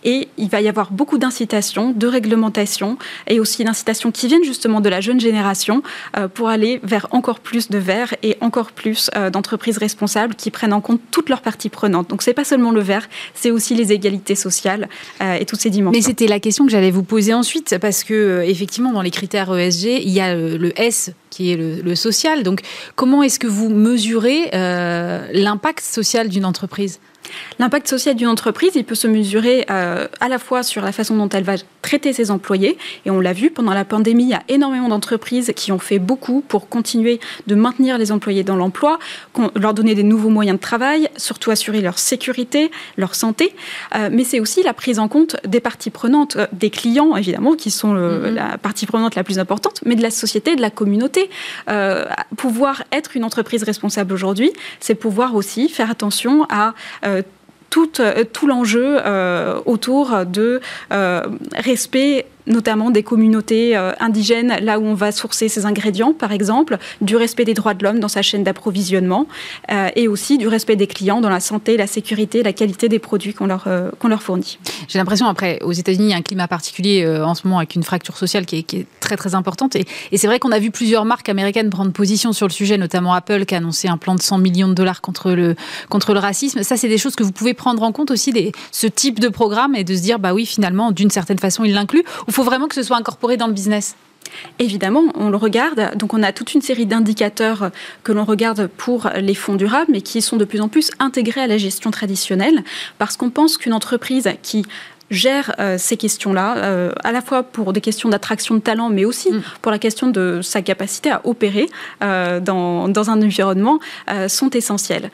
Speaker 4: Et il va y avoir beaucoup d'incitations, de réglementations et aussi d'incitations qui viennent justement de la jeune génération euh, pour aller vers encore plus de verre et encore plus euh, d'entreprises responsables qui prennent en compte toutes leurs parties prenantes. Donc c'est pas seulement le verre, c'est aussi les égalités sociales et toutes ces dimensions
Speaker 1: c'était la question que j'allais vous poser ensuite, parce que effectivement, dans les critères ESG, il y a le, S qui est le, social. Donc, comment est-ce que vous mesurez euh, l'impact social d'une entreprise?
Speaker 4: L'impact social d'une entreprise, il peut se mesurer euh, à la fois sur la façon dont elle va traiter ses employés. Et on l'a vu, pendant la pandémie, il y a énormément d'entreprises qui ont fait beaucoup pour continuer de maintenir les employés dans l'emploi, leur donner des nouveaux moyens de travail, surtout assurer leur sécurité, leur santé. Euh, mais c'est aussi la prise en compte des parties prenantes, euh, des clients, évidemment, qui sont mm-hmm. la partie prenante la plus importante, mais de la société, de la communauté. pouvoir être une entreprise responsable aujourd'hui, c'est pouvoir aussi faire attention à tout, euh, tout l'enjeu euh, autour de euh, respect notamment des communautés euh, indigènes, là où on va sourcer ses ingrédients, par exemple, du respect des droits de l'homme dans sa chaîne d'approvisionnement, euh, et aussi du respect des clients dans la santé, la sécurité, la qualité des produits qu'on leur, euh, qu'on leur fournit.
Speaker 1: J'ai l'impression, après, aux États-Unis, il y a un climat particulier en ce moment avec une fracture sociale qui est, qui est très très importante. Et, et c'est vrai qu'on a vu plusieurs marques américaines prendre position sur le sujet, notamment Apple qui a annoncé un plan de 100 millions de dollars contre le, contre le racisme. Ça, c'est des choses que vous pouvez prendre en compte aussi, des, ce type de programme, et de se dire, bah oui, finalement, d'une certaine façon, il l'inclut. Il faut vraiment que ce soit incorporé dans le business
Speaker 4: Évidemment, on le regarde. Donc, on a toute une série d'indicateurs que l'on regarde pour les fonds durables, mais qui sont de plus en plus intégrés à la gestion traditionnelle, parce qu'on pense qu'une entreprise qui gère euh, ces questions-là, euh, à la fois pour des questions d'attraction de talent, mais aussi mm. pour la question de sa capacité à opérer euh, dans, dans, un environnement, sont essentielles.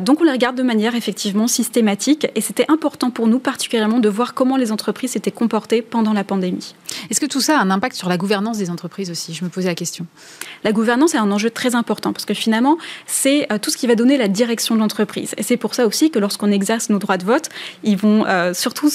Speaker 4: donc on les regarde de manière effectivement systématique et c'était important pour nous particulièrement de voir comment les entreprises s'étaient comportées pendant la pandémie.
Speaker 1: Est-ce que tout ça a un impact sur la gouvernance des entreprises aussi? Je me posais la question.
Speaker 4: La gouvernance est un enjeu très important parce que finalement, c'est tout ce qui va donner la direction de l'entreprise. Et c'est pour ça aussi que lorsqu'on exerce nos droits de vote, ils vont surtout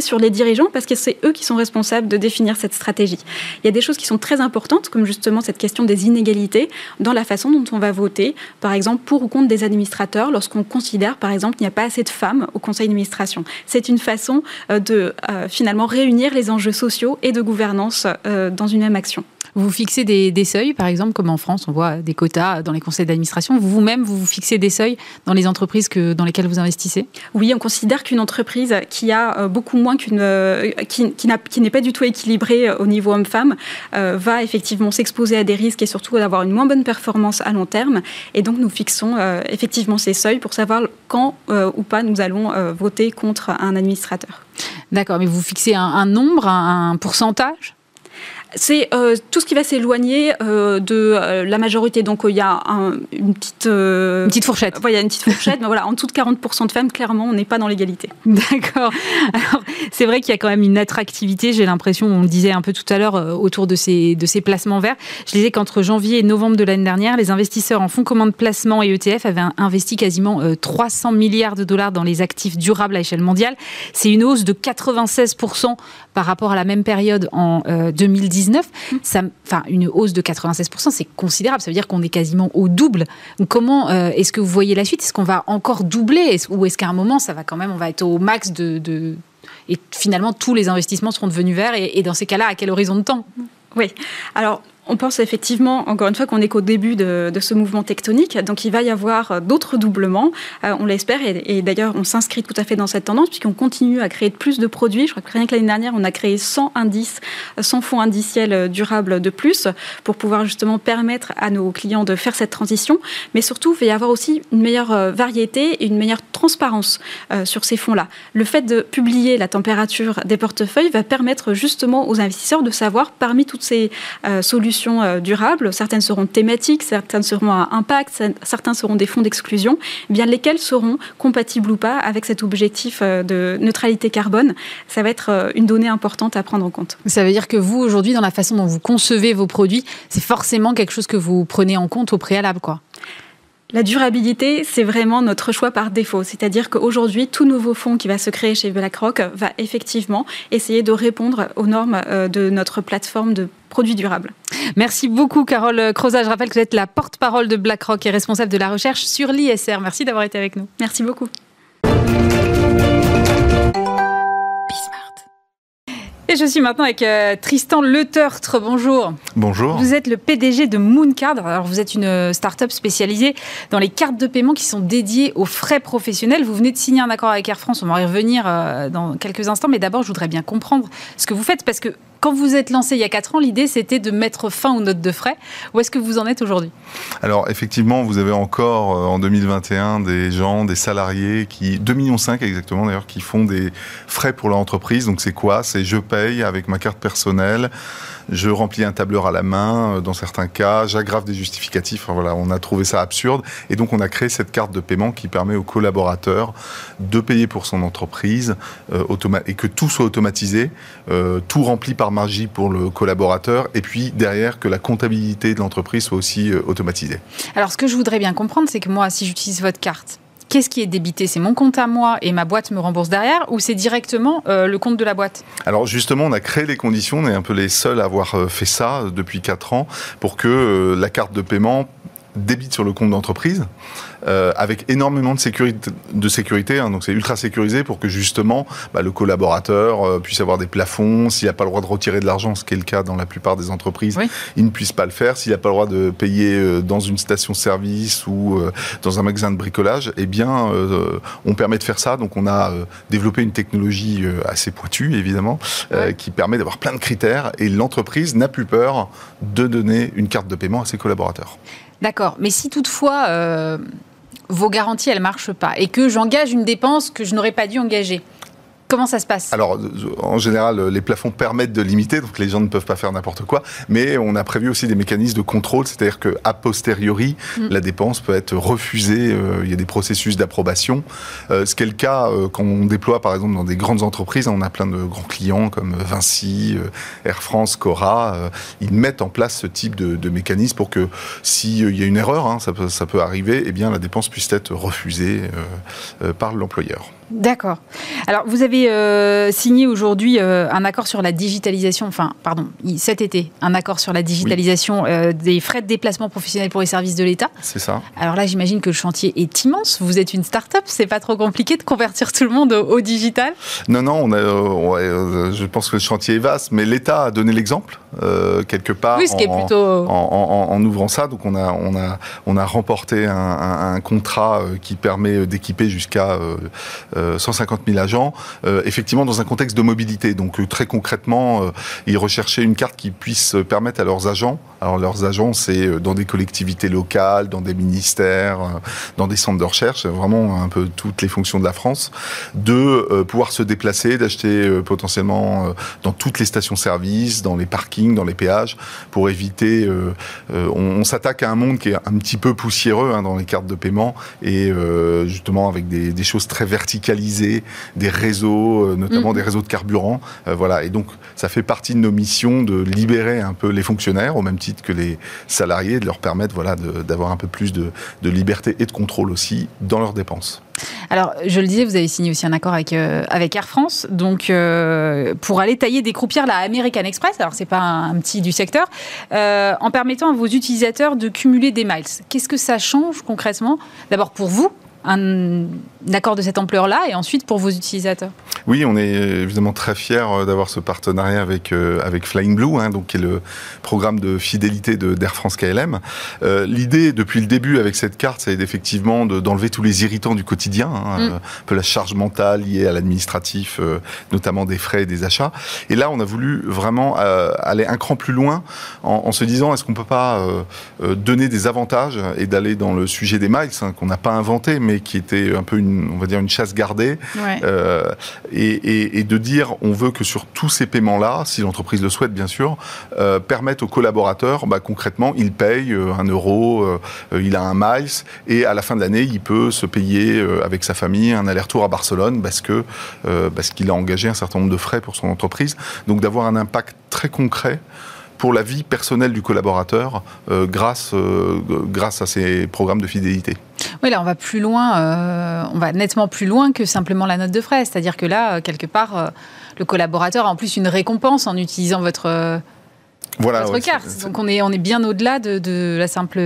Speaker 4: sur les dirigeants parce que c'est eux qui sont responsables de définir cette stratégie. Il y a des choses qui sont très importantes, comme justement cette question des inégalités dans la façon dont on va voter, par exemple pour ou contre des administrateurs, lorsqu'on considère, par exemple, qu'il n'y a pas assez de femmes au conseil d'administration. C'est une façon euh, de euh, finalement réunir les enjeux sociaux et de gouvernance euh, dans une même action.
Speaker 1: Vous fixez des, seuils, par exemple, comme en France, on voit des quotas dans les conseils d'administration. Vous-même, vous, vous fixez des seuils dans les entreprises que, dans lesquelles vous investissez?
Speaker 4: Oui, on considère qu'une entreprise qui a euh, beaucoup moins qu'une, euh, qui, qui n'est pas du tout équilibrée euh, au niveau homme-femme, va effectivement s'exposer à des risques et surtout d'avoir une moins bonne performance à long terme. Et donc, nous fixons effectivement ces seuils pour savoir quand ou pas nous allons voter contre un administrateur.
Speaker 1: D'accord, mais vous fixez un, nombre, un pourcentage?
Speaker 4: C'est euh, tout ce qui va s'éloigner euh, de euh, la majorité. Donc il y a une petite
Speaker 1: une petite fourchette.
Speaker 4: il y a une petite fourchette, mais voilà, en dessous de 40% de femmes, clairement, on n'est pas dans l'égalité.
Speaker 1: D'accord. Alors c'est vrai qu'il y a quand même une attractivité. J'ai l'impression, on le disait un peu tout à l'heure, autour de ces de ces placements verts. Je disais qu'entre janvier et novembre de l'année dernière, les investisseurs en fonds communs de placement et ETF avaient investi quasiment 300 milliards de dollars dans les actifs durables à échelle mondiale. C'est une hausse de 96% par rapport à la même période en 2010 2019. Ça, enfin, une hausse de 96%, c'est considérable. Ça veut dire qu'on est quasiment au double. comment est-ce que vous voyez la suite? Est-ce qu'on va encore doubler? Ou est-ce qu'à un moment, ça va quand même, on va être au max de, de... et finalement tous les investissements seront devenus verts et, et dans ces cas-là, à quel horizon de temps?
Speaker 4: Oui. Alors, on pense effectivement, encore une fois, qu'on est qu'au début de, ce mouvement tectonique, donc il va y avoir euh, d'autres doublements, euh, on l'espère, et, d'ailleurs on s'inscrit tout à fait dans cette tendance, puisqu'on continue à créer plus de produits. Je crois que rien que l'année dernière, on a créé 100 indices, 100 fonds indiciels durables de plus, pour pouvoir justement permettre à nos clients de faire cette transition, mais surtout, il va y avoir aussi une meilleure euh, variété et une meilleure transparence sur ces fonds-là. Le fait de publier la température des portefeuilles va permettre justement aux investisseurs de savoir, parmi toutes ces solutions, euh, durables, certaines seront thématiques, certaines seront à impact, certains seront des fonds d'exclusion, eh bien lesquels seront compatibles ou pas avec cet objectif euh, de neutralité carbone. Ça va être euh, une donnée importante à prendre en compte.
Speaker 1: Ça veut dire que vous, aujourd'hui, dans la façon dont vous concevez vos produits, c'est forcément quelque chose que vous prenez en compte au préalable, quoi.
Speaker 4: La durabilité, c'est vraiment notre choix par défaut. C'est-à-dire qu'aujourd'hui, tout nouveau fonds qui va se créer chez BlackRock va effectivement essayer de répondre aux normes de notre plateforme de produits durables.
Speaker 1: Merci beaucoup, Carole Croza. Je rappelle que vous êtes la porte-parole de BlackRock et responsable de la recherche sur l'ISR. Merci d'avoir été avec nous.
Speaker 4: Merci beaucoup.
Speaker 1: Et je suis maintenant avec euh, Tristan Letertre. Bonjour.
Speaker 5: Bonjour.
Speaker 1: Vous êtes le PDG de Mooncard. Alors, vous êtes une euh, start-up spécialisée dans les cartes de paiement qui sont dédiées aux frais professionnels. Vous venez de signer un accord avec Air France. On va y revenir euh, dans quelques instants. Mais d'abord, je voudrais bien comprendre ce que vous faites parce que quand vous êtes lancé il y a 4 ans, l'idée c'était de mettre fin aux notes de frais. Où est-ce que vous en êtes aujourd'hui?
Speaker 5: Alors effectivement, vous avez encore euh, en 2021 des gens, des salariés qui, 2,5 millions exactement d'ailleurs, qui font des frais pour leur entreprise. Donc c'est quoi? C'est je paye avec ma carte personnelle je remplis un tableur à la main euh, dans certains cas, j'aggrave des justificatifs. voilà, on a trouvé ça absurde et donc on a créé cette carte de paiement qui permet aux collaborateurs de payer pour son entreprise euh, et que tout soit automatisé, euh, tout rempli par magie pour le collaborateur et puis derrière que la comptabilité de l'entreprise soit aussi automatisée.
Speaker 1: Alors ce que je voudrais bien comprendre, c'est que moi, si j'utilise votre carte, qu'est-ce qui est débité? C'est mon compte à moi et ma boîte me rembourse derrière ou c'est directement euh, le compte de la boîte?
Speaker 5: Alors justement, on a créé les conditions, on est un peu les seuls à avoir euh, fait ça euh, depuis 4 ans pour que la carte de paiement débite sur le compte d'entreprise euh, avec énormément de sécurité, de sécurité hein. donc c'est ultra sécurisé pour que justement bah, le collaborateur euh, puisse avoir des plafonds. S'il n'a pas le droit de retirer de l'argent, ce qui est le cas dans la plupart des entreprises, il ne puisse pas le faire. S'il n'a pas le droit de payer euh, dans une station-service ou dans un magasin de bricolage, eh bien, on permet de faire ça. Donc on a développé une technologie assez pointue, évidemment, qui permet d'avoir plein de critères et l'entreprise n'a plus peur de donner une carte de paiement à ses collaborateurs.
Speaker 1: D'accord, mais si toutefois vos garanties, elles ne marchent pas et que j'engage une dépense que je n'aurais pas dû engager. Comment ça se passe?
Speaker 5: Alors, en général, les plafonds permettent de limiter, donc les gens ne peuvent pas faire n'importe quoi, mais on a prévu aussi des mécanismes de contrôle, c'est-à-dire qu'à posteriori, mm. la dépense peut être refusée, euh, il y a des processus d'approbation, euh, ce qui est le cas euh, quand on déploie, par exemple, dans des grandes entreprises, on a plein de grands clients comme Vinci, Air France, Cora, ils mettent en place ce type de, mécanisme pour que s'il y a une erreur, hein, ça, peut, ça peut arriver, eh bien la dépense puisse être refusée par l'employeur.
Speaker 1: D'accord. Alors, vous avez euh, signé aujourd'hui euh, un accord sur la digitalisation, enfin, pardon, cet été, un accord sur la digitalisation euh, des frais de déplacement professionnel pour les services de l'État.
Speaker 5: C'est ça.
Speaker 1: Alors là, j'imagine que le chantier est immense. Vous êtes une start-up, c'est pas trop compliqué de convertir tout le monde au, digital?
Speaker 5: Non, non, on a, je pense que le chantier est vaste, mais l'État a donné l'exemple, quelque part.
Speaker 1: Oui, ce qui est plutôt.
Speaker 5: En, ouvrant ça, donc on a, on a, on a remporté un, un contrat qui permet d'équiper jusqu'à 150 000 agents, euh, effectivement dans un contexte de mobilité. Donc euh, très concrètement, euh, ils recherchaient une carte qui puisse permettre à leurs agents, alors leurs agents c'est dans des collectivités locales, dans des ministères, dans des centres de recherche, vraiment un peu toutes les fonctions de la France, de pouvoir se déplacer, d'acheter potentiellement dans toutes les stations-service, dans les parkings, dans les péages, pour éviter. on, s'attaque à un monde qui est un petit peu poussiéreux hein, dans les cartes de paiement et justement avec des choses très verticales des réseaux, notamment mm. des réseaux de carburant. voilà. Et donc, ça fait partie de nos missions de libérer un peu les fonctionnaires, au même titre que les salariés, de leur permettre voilà, d'avoir un peu plus de, de liberté et de contrôle aussi dans leurs dépenses.
Speaker 1: Alors, je le disais, vous avez signé aussi un accord avec, euh, avec Air France, donc euh, pour aller tailler des croupières la American Express. Alors, c'est pas un, petit du secteur, euh, en permettant à vos utilisateurs de cumuler des miles. Qu'est-ce que ça change concrètement? D'abord pour vous, un, accord de cette ampleur-là et ensuite pour vos utilisateurs
Speaker 5: Oui, on est évidemment très fiers euh, d'avoir ce partenariat avec, euh, avec Flying Blue, hein, donc, qui est le programme de fidélité d'Air France KLM. Euh, l'idée, depuis le début avec cette carte, c'est effectivement d'enlever tous les irritants du quotidien, hein, mm. un peu la charge mentale liée à l'administratif, notamment des frais et des achats. Et là, on a voulu vraiment aller un cran plus loin en, se disant, est-ce qu'on peut pas donner des avantages et d'aller dans le sujet des miles, hein, qu'on n'a pas inventé, mais qui était un peu une, on va dire une chasse gardée, euh, et, de dire on veut que sur tous ces paiements-là, si l'entreprise le souhaite bien sûr, euh, permettre aux collaborateurs, bah, concrètement, il paye euh, un euro, il a un miles, et à la fin de l'année, il peut se payer avec sa famille un aller-retour à Barcelone parce que parce qu'il a engagé un certain nombre de frais pour son entreprise. Donc d'avoir un impact très concret pour la vie personnelle du collaborateur grâce, grâce à ces programmes de fidélité.
Speaker 1: Oui, là, on va plus loin, euh, on va nettement plus loin que simplement la note de frais. C'est-à-dire que là, euh, quelque part, euh, le collaborateur a en plus une récompense en utilisant votre voilà, votre carte. Donc on est, on est bien au-delà de, la simple,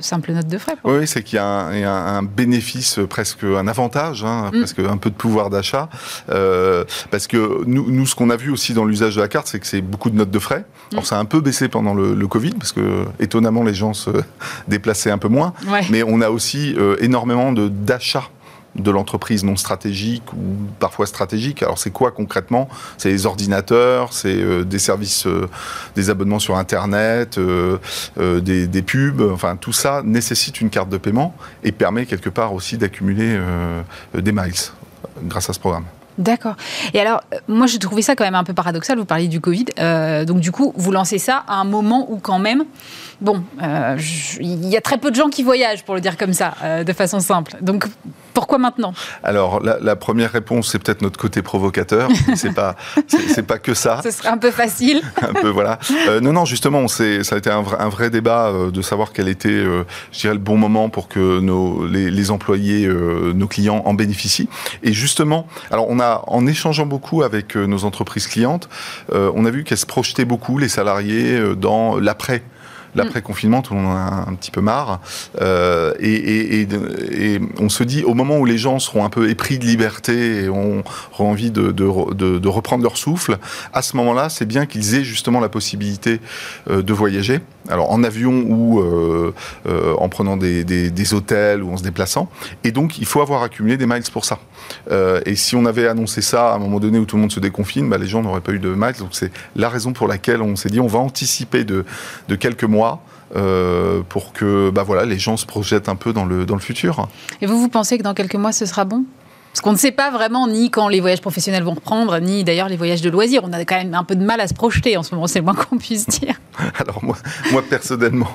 Speaker 1: simple note de frais.
Speaker 5: Oui, c'est qu'il y a, un, bénéfice, presque un avantage, hein, mm. presque un peu de pouvoir d'achat. Euh, parce que nous, nous ce qu'on a vu aussi dans l'usage de la carte, c'est que c'est beaucoup de notes de frais. Mm. Alors ça a un peu baissé pendant le, Covid, parce que étonnamment les gens se déplaçaient un peu moins. Mais on a aussi euh, énormément d'achats de l'entreprise non stratégique ou parfois stratégique. Alors c'est quoi concrètement? C'est les ordinateurs, c'est euh, des services, euh, des abonnements sur Internet, euh, des, des, pubs, enfin tout ça nécessite une carte de paiement et permet quelque part aussi d'accumuler des miles grâce à ce programme.
Speaker 1: D'accord. Et alors, moi, je trouvais ça quand même un peu paradoxal. Vous parliez du Covid. donc, du coup, vous lancez ça à un moment où, quand même, bon, il y a très peu de gens qui voyagent, pour le dire comme ça, de façon simple. Donc, pourquoi maintenant?
Speaker 5: Alors, la, première réponse, c'est peut-être notre côté provocateur. c'est pas, c'est pas que ça.
Speaker 1: Ce serait un peu facile.
Speaker 5: un peu, voilà. Euh, non, non, justement, ça a été un, un vrai débat euh, de savoir quel était, euh, je dirais, le bon moment pour que nos, les, employés, nos clients en bénéficient. Et justement, alors, on a, en échangeant beaucoup avec nos entreprises clientes, on a vu qu'elles se projetaient beaucoup, les salariés, dans l'après l'après-confinement, tout le monde en a un petit peu marre. Euh, et, on se dit, au moment où les gens seront un peu épris de liberté et auront envie de, reprendre leur souffle, à ce moment-là, c'est bien qu'ils aient justement la possibilité euh, de voyager. Alors en avion ou euh, en prenant des, hôtels ou en se déplaçant. Et donc, il faut avoir accumulé des miles pour ça. et si on avait annoncé ça à un moment donné où tout le monde se déconfine, bah, les gens n'auraient pas eu de miles. Donc c'est la raison pour laquelle on s'est dit, on va anticiper de quelques mois euh, pour que bah voilà, les gens se projettent un peu dans le, dans le futur.
Speaker 1: Et vous, vous pensez que dans quelques mois, ce sera bon? Parce qu'on ne sait pas vraiment ni quand les voyages professionnels vont reprendre, ni d'ailleurs les voyages de loisirs. On a quand même un peu de mal à se projeter en ce moment, c'est le moins qu'on puisse dire.
Speaker 5: Alors moi, moi personnellement,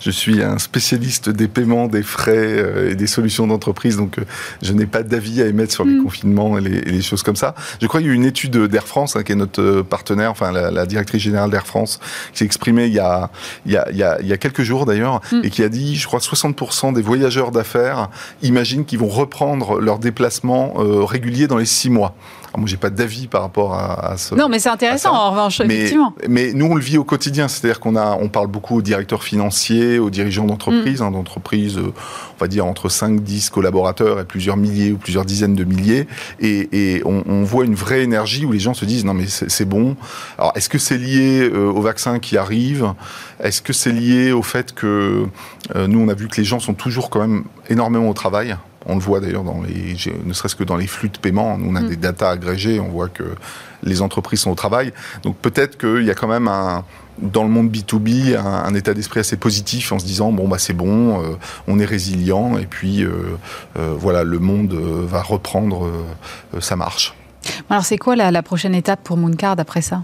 Speaker 5: je suis un spécialiste des paiements, des frais euh, et des solutions d'entreprise, donc euh, je n'ai pas d'avis à émettre sur les mm. confinements et les, choses comme ça. Je crois qu'il y a eu une étude d'Air France, hein, qui est notre euh, partenaire, enfin la, directrice générale d'Air France, qui s'est exprimée il y a, il y a, il y a, quelques jours d'ailleurs, mm. et qui a dit, je crois, 60% des voyageurs d'affaires imaginent qu'ils vont reprendre leur déplacement euh, régulier dans les six mois. Alors moi, j'ai pas d'avis par rapport à, ce.
Speaker 1: Non, mais c'est intéressant en revanche, effectivement.
Speaker 5: Mais nous, on le vit au quotidien. C'est-à-dire qu'on a, on parle beaucoup aux directeurs financiers, aux dirigeants d'entreprises, mm. hein, d'entreprises, euh, on va dire entre 5, 10 collaborateurs et plusieurs milliers ou plusieurs dizaines de milliers. Et, on, voit une vraie énergie où les gens se disent non, mais c'est bon. Alors, est-ce que c'est lié euh, au vaccin qui arrive? Est-ce que c'est lié au fait que nous, on a vu que les gens sont toujours quand même énormément au travail? On le voit d'ailleurs dans les, ne serait-ce que dans les flux de paiement. Nous, on a mm. des datas agrégées, on voit que les entreprises sont au travail. Donc peut-être qu'il y a quand même un, dans le monde B2B un, état d'esprit assez positif en se disant bon bah c'est bon, euh, on est résilient et puis euh, euh, voilà le monde va reprendre sa marche.
Speaker 1: Alors c'est quoi la, la prochaine étape pour Mooncard après ça?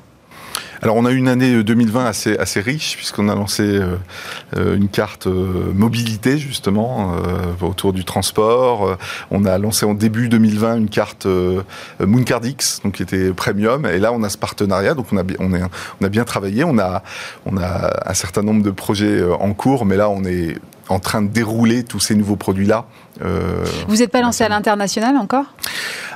Speaker 5: Alors on a eu une année 2020 assez, assez riche puisqu'on a lancé une carte mobilité justement autour du transport. on a lancé en début 2020 une carte Mooncard X, donc qui était premium. Et là on a ce partenariat, donc on a, bien travaillé. On a, on a un certain nombre de projets en cours, mais là on est en train de dérouler tous ces nouveaux produits-là.
Speaker 1: Euh, Vous n'êtes pas lancé à l'international encore?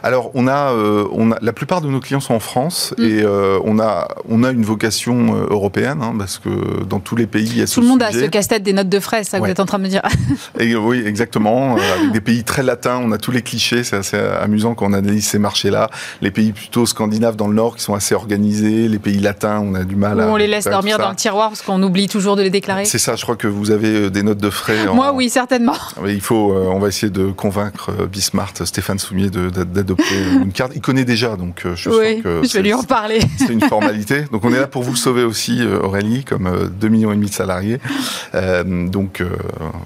Speaker 5: Alors, on a, euh, on a, la plupart de nos clients sont en France mm. et euh, on, a, on a une vocation européenne hein, parce que dans tous les pays, il y a
Speaker 1: Tout le monde a ce casse-tête des notes de frais, ça que vous êtes en train de me dire.
Speaker 5: et, oui, exactement. avec des pays très latins, on a tous les clichés. C'est assez amusant quand on analyse ces marchés-là. Les pays plutôt scandinaves dans le Nord qui sont assez organisés, les pays latins, on a du mal à.
Speaker 1: On les laisse dormir dans le tiroir parce qu'on oublie toujours de les déclarer.
Speaker 5: C'est ça, je crois que vous avez des notes de frais.
Speaker 1: Moi, oui, certainement.
Speaker 5: il faut, on va essayer de convaincre Bismart, Stéphane Soumier, d'adopter une carte. Il connaît déjà, donc euh, je
Speaker 1: oui, que je vais lui en parler.
Speaker 5: C'est une formalité. Donc on est là pour vous sauver aussi, euh, Aurélie, comme 2,5 euh, millions et demi de salariés. donc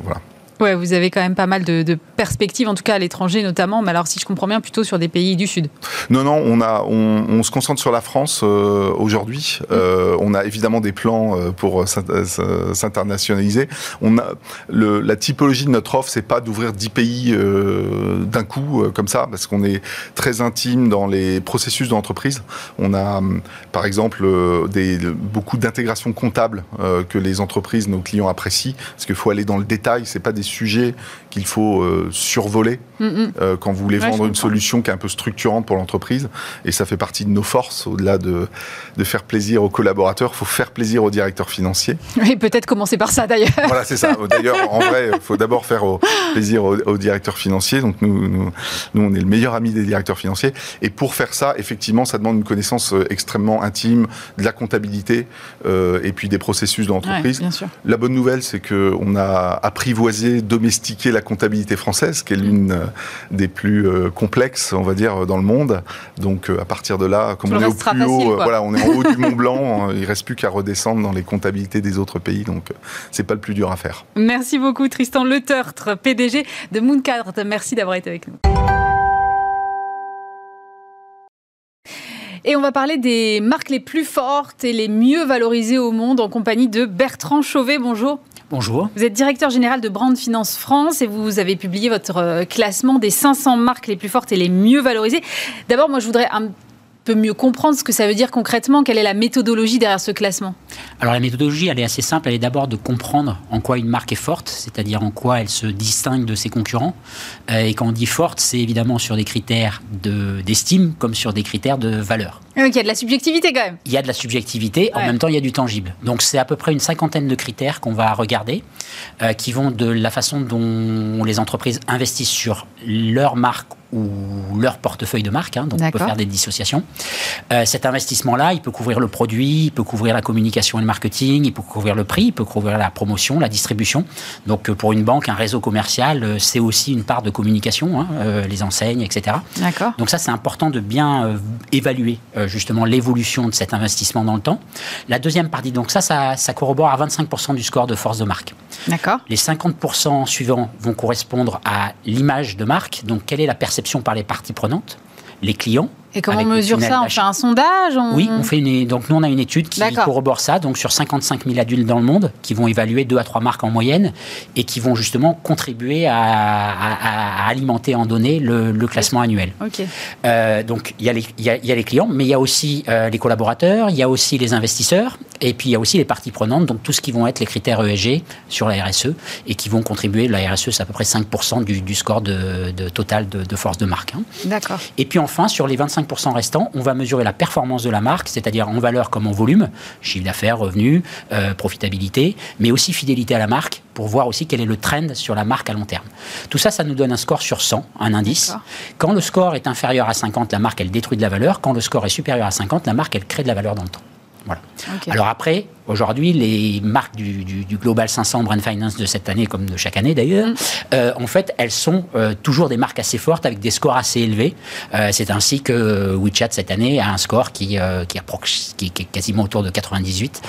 Speaker 5: voilà.
Speaker 1: Ouais, vous avez quand même pas mal de, perspectives, en tout cas à l'étranger notamment. Mais alors, si je comprends bien, plutôt sur des pays du Sud.
Speaker 5: Non, non, on, a, on, se concentre sur la France euh, aujourd'hui. Euh, on a évidemment des plans euh, pour s'internationaliser. On a le, la typologie de notre offre, c'est pas d'ouvrir 10 pays d'un coup comme ça, parce qu'on est très intime dans les processus d'entreprise. On a, par exemple, des, beaucoup d'intégration comptable que les entreprises, nos clients apprécient, parce qu'il faut aller dans le détail. C'est pas des sujets qu'il faut euh, survoler mm, mm. Euh, quand vous voulez vendre une solution qui est un peu structurante pour l'entreprise. Et ça fait partie de nos forces, au-delà de, de faire plaisir aux collaborateurs, il faut faire plaisir aux directeurs financiers.
Speaker 1: Oui, peut-être commencer par ça d'ailleurs.
Speaker 5: Voilà, c'est ça. D'ailleurs, en vrai, il faut d'abord faire plaisir aux, directeurs financiers. Donc nous, nous, nous, on est le meilleur ami des directeurs financiers. Et pour faire ça, effectivement, ça demande une connaissance euh, extrêmement intime de la comptabilité et puis des processus de l'entreprise. la bonne nouvelle, c'est qu'on a apprivoisé domestiquer la comptabilité française, qui est l'une euh, des plus euh, complexes, on va dire, dans le monde. Donc, euh, à partir de là, comme on est au plus haut, voilà, on est en haut du Mont Blanc, il reste plus qu'à redescendre dans les comptabilités des autres pays. Donc, c'est pas le plus dur à faire.
Speaker 1: Merci beaucoup, Tristan Letertre, PDG de Mooncard. Merci d'avoir été avec nous. Et on va parler des marques les plus fortes et les mieux valorisées au monde en compagnie de Bertrand Chauvet. Bonjour.
Speaker 6: Bonjour.
Speaker 1: Vous êtes directeur général de Brand Finance France et vous avez publié votre euh, classement des 500 marques les plus fortes et les mieux valorisées. D'abord, moi, je voudrais un peu mieux comprendre ce que ça veut dire concrètement. Quelle est la méthodologie derrière ce classement
Speaker 6: Alors la méthodologie, elle est assez simple. Elle est d'abord de comprendre en quoi une marque est forte, c'est-à-dire en quoi elle se distingue de ses concurrents. Euh, et quand on dit forte, c'est évidemment sur des critères d'estime comme sur des critères de valeur.
Speaker 1: Donc il y a de la subjectivité quand même.
Speaker 6: Il y a de la subjectivité, en même temps il y a du tangible. Donc c'est à peu près une cinquantaine de critères qu'on va regarder, euh, qui vont de la façon dont les entreprises investissent sur leur marque ou leur portefeuille de marque, hein, donc on peut faire des dissociations. Euh, cet investissement-là, il peut couvrir le produit, il peut couvrir la communication et le marketing, il peut couvrir le prix, il peut couvrir la promotion, la distribution. Donc euh, pour une banque, un réseau commercial, euh, c'est aussi une part de communication, hein, les enseignes, etc. Donc ça, c'est important de bien évaluer justement l'évolution de cet investissement dans le temps. La deuxième partie, donc ça, ça, ça corrobore à 25% du score de force de marque.
Speaker 1: D'accord.
Speaker 6: Les 50% suivants vont correspondre à l'image de marque. Donc quelle est la perception par les parties prenantes, les clients,
Speaker 1: et comment on mesure ça? On fait un sondage
Speaker 6: Oui, on fait une, donc nous on a une étude qui corrobore ça, donc sur 55 000 adultes dans le monde, qui vont évaluer deux à trois marques en moyenne et qui vont justement contribuer à, alimenter en données le, classement annuel. Euh, donc il y, a les, il, y a, les clients, mais il y a aussi euh, les collaborateurs, il y a aussi les investisseurs et puis il y a aussi les parties prenantes, donc tout ce qui vont être les critères ESG sur la RSE et qui vont contribuer. La RSE, c'est à peu près 5% du, score de, total de, force de marque. Hein.
Speaker 1: D'accord.
Speaker 6: Et puis enfin, sur les 25 5% restants, on va mesurer la performance de la marque, c'est-à-dire en valeur comme en volume, chiffre d'affaires, revenus, euh, profitabilité, mais aussi fidélité à la marque pour voir aussi quel est le trend sur la marque à long terme. Tout ça, ça nous donne un score sur 100, un indice. Quand le score est inférieur à 50, la marque, elle détruit de la valeur. Quand le score est supérieur à 50, la marque, elle crée de la valeur dans le temps. Voilà. Alors après, Aujourd'hui, les marques du, Global 500 Brand Finance de cette année, comme de chaque année d'ailleurs, mm. euh, en fait, elles sont euh, toujours des marques assez fortes avec des scores assez élevés. Euh, c'est ainsi que WeChat cette année a un score qui, qui, approche, qui, est quasiment autour de 98,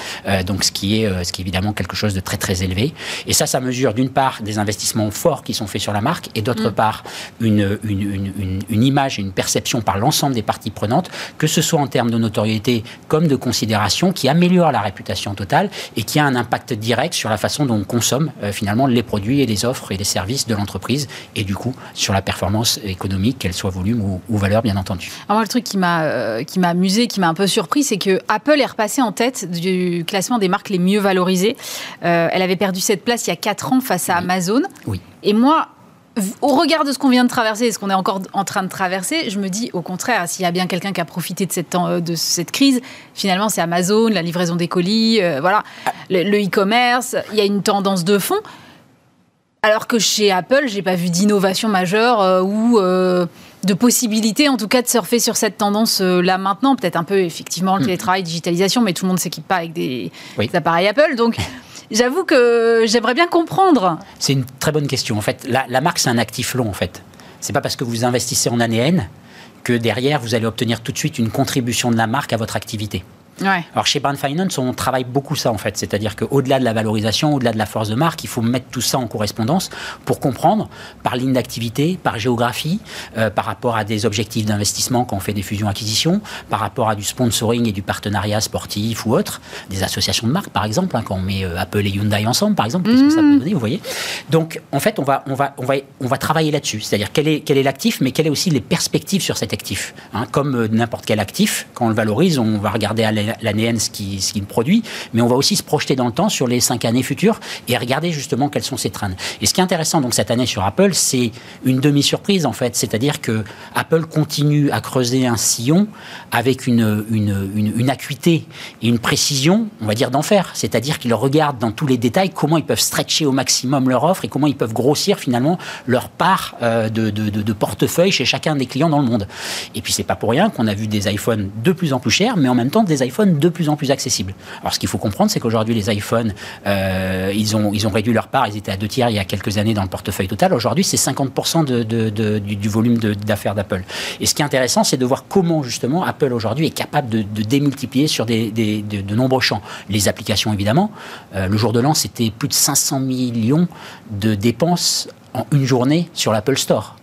Speaker 6: donc ce qui, est, ce qui est évidemment quelque chose de très très élevé. Et ça, ça mesure d'une part des investissements forts qui sont faits sur la marque et d'autre mm. part une, une, une, une, image et une perception par l'ensemble des parties prenantes, que ce soit en termes de notoriété comme de considération opération qui améliore la réputation totale et qui a un impact direct sur la façon dont on consomme euh, finalement les produits et les offres et les services de l'entreprise et du coup sur la performance économique, qu'elle soit volume ou, valeur bien entendu.
Speaker 1: Alors moi, le truc qui m'a euh, qui m'a amusé, qui m'a un peu surpris, c'est que Apple est repassé en tête du classement des marques les mieux valorisées. Euh, elle avait perdu cette place il y a 4 ans face à Amazon.
Speaker 6: Oui.
Speaker 1: Et moi, au regard de ce qu'on vient de traverser et ce qu'on est encore en train de traverser, je me dis au contraire, s'il y a bien quelqu'un qui a profité de cette, euh, de cette crise, finalement c'est Amazon, la livraison des colis, euh, voilà, le e-commerce, il y a une tendance de fond. Alors que chez Apple, j'ai pas vu d'innovation majeure euh, ou de possibilité, en tout cas, de surfer sur cette tendance là maintenant. Peut-être un peu effectivement le hmm. télétravail, digitalisation, mais tout le monde s'équipe pas avec des, des appareils Apple, donc. J'avoue que j'aimerais bien comprendre.
Speaker 6: C'est une très bonne question. En fait, la, marque, c'est un actif long, en fait. C'est pas parce que vous investissez en année N que derrière, vous allez obtenir tout de suite une contribution de la marque à votre activité. Alors chez Brand Finance, on travaille beaucoup ça en fait, c'est-à-dire qu'au-delà de la valorisation, au-delà de la force de marque, il faut mettre tout ça en correspondance pour comprendre par ligne d'activité, par géographie, euh, par rapport à des objectifs d'investissement quand on fait des fusions-acquisitions, par rapport à du sponsoring et du partenariat sportif ou autre, des associations de marques par exemple, hein, quand on met euh, Apple et Hyundai ensemble par exemple, qu'est-ce que ça peut mmh. donner, vous voyez? Donc en fait, on va, on va, on va, on va travailler là-dessus, c'est-à-dire quel est, quel est l'actif, mais quelles est aussi les perspectives sur cet actif. Hein. comme euh, n'importe quel actif, quand on le valorise, on va regarder à l'année N ce qu'il ce produit, mais on va aussi se projeter dans le temps sur les cinq années futures et regarder justement quelles sont ces trends. Et ce qui est intéressant donc cette année sur Apple, c'est une demi-surprise en fait, c'est-à-dire que Apple continue à creuser un sillon avec une, acuité et une précision, on va dire d'enfer, c'est-à-dire qu'ils regardent dans tous les détails comment ils peuvent stretcher au maximum leur offre et comment ils peuvent grossir finalement leur part euh, de, de, de portefeuille chez chacun des clients dans le monde. Et puis c'est pas pour rien qu'on a vu des iPhones de plus en plus chers, mais en même temps des iPhones de plus en plus accessibles. Alors ce qu'il faut comprendre, c'est qu'aujourd'hui les iPhones, euh, ils, ont, réduit leur part, ils étaient à deux tiers il y a quelques années dans le portefeuille total. Aujourd'hui, c'est 50% de, du, volume d'affaires d'Apple. Et ce qui est intéressant, c'est de voir comment justement Apple aujourd'hui est capable de, démultiplier sur de, nombreux champs. Les applications, évidemment. Euh, le jour de l'an, c'était plus de 500 millions de dépenses en une journée sur l'Apple Store.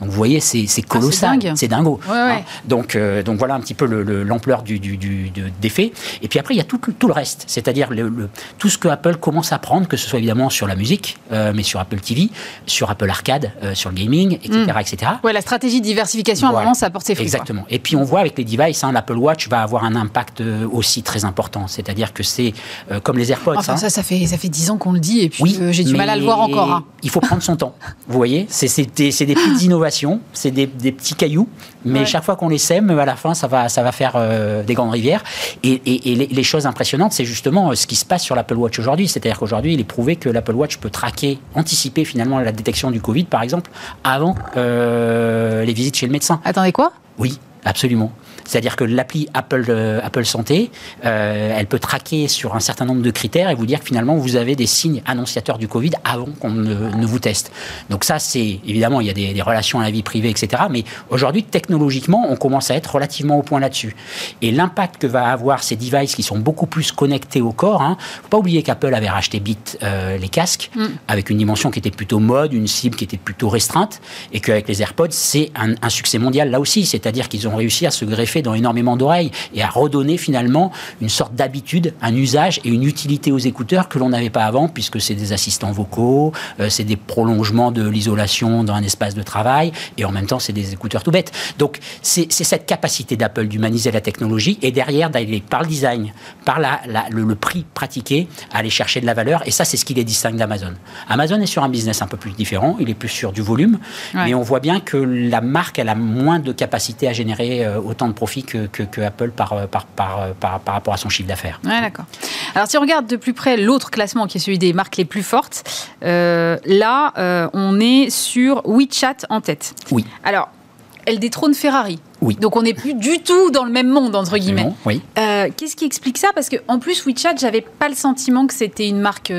Speaker 6: Donc vous voyez, c'est ah, colossal, c'est dingo.
Speaker 1: Hein.
Speaker 6: donc, euh, donc voilà un petit peu l'ampleur du, du, du, des faits. Et puis après, il y a tout, tout le reste, c'est-à-dire le, tout ce que Apple commence à prendre, que ce soit évidemment sur la musique, euh, mais sur Apple TV, sur Apple Arcade, euh, sur le gaming, etc. Mm. etc.
Speaker 1: Ouais, la stratégie de diversification, à un moment, ça apporte ses fruits.
Speaker 6: Exactement. Et puis on voit avec les devices, hein, l'Apple Watch va avoir un impact aussi très important. C'est-à dire que c'est comme les AirPods.
Speaker 1: Enfin, hein. ça, ça fait, ça fait 10 ans qu'on le dit, et puis j'ai du mal à le voir encore. Hein.
Speaker 6: Il faut prendre son temps. Vous voyez, c'est des, des petites innovations c'est des, petits cailloux, mais chaque fois qu'on les sème, à la fin, ça va, ça va faire euh, des grandes rivières. Et, les, choses impressionnantes, c'est justement euh, ce qui se passe sur l'Apple Watch aujourd'hui. C'est-à-dire qu'aujourd'hui, il est prouvé que l'Apple Watch peut traquer, anticiper finalement la détection du Covid, par exemple, avant euh, les visites chez le médecin.
Speaker 1: Attendez quoi?
Speaker 6: Oui, absolument. C'est-à-dire que l'appli Apple, euh, Apple Santé, euh, elle peut traquer sur un certain nombre de critères et vous dire que finalement vous avez des signes annonciateurs du Covid avant qu'on ne, vous teste. Donc ça, c'est évidemment, il y a des, relations à la vie privée, etc. Mais aujourd'hui, technologiquement, on commence à être relativement au point là-dessus. Et l'impact que va avoir ces devices qui sont beaucoup plus connectés au corps, hein, faut pas oublier qu'Apple avait racheté Bit euh, les casques mm. avec une dimension qui était plutôt mode, une cible qui était plutôt restreinte, et qu'avec les AirPods, c'est un, un succès mondial là aussi. C'est-à-dire qu'ils ont réussi à se greffer dans énormément d'oreilles et à redonner finalement une sorte d'habitude, un usage et une utilité aux écouteurs que l'on n'avait pas avant, puisque c'est des assistants vocaux, euh, c'est des prolongements de l'isolation dans un espace de travail, et en même temps c'est des écouteurs tout bêtes. Donc c'est cette capacité d'Apple d'humaniser la technologie et derrière d'aller par le design, par la, le, prix pratiqué, aller chercher de la valeur, et ça c'est ce qui les distingue d'Amazon. Amazon est sur un business un peu plus différent, il est plus sur du volume, mais on voit bien que la marque elle a moins de capacité à générer euh, autant de profits que, Apple par, par, par, par, rapport à son chiffre d'affaires.
Speaker 1: Ouais, d'accord. Alors, si on regarde de plus près l'autre classement qui est celui des marques les plus fortes, euh, là, euh, on est sur WeChat en tête.
Speaker 6: Oui.
Speaker 1: Alors, elle détrône Ferrari.
Speaker 6: Oui.
Speaker 1: Donc on n'est plus du tout dans le même monde entre guillemets.
Speaker 6: Oui.
Speaker 1: Euh, qu'est-ce qui explique ça? Parce que en plus WeChat, j'avais pas le sentiment que c'était une marque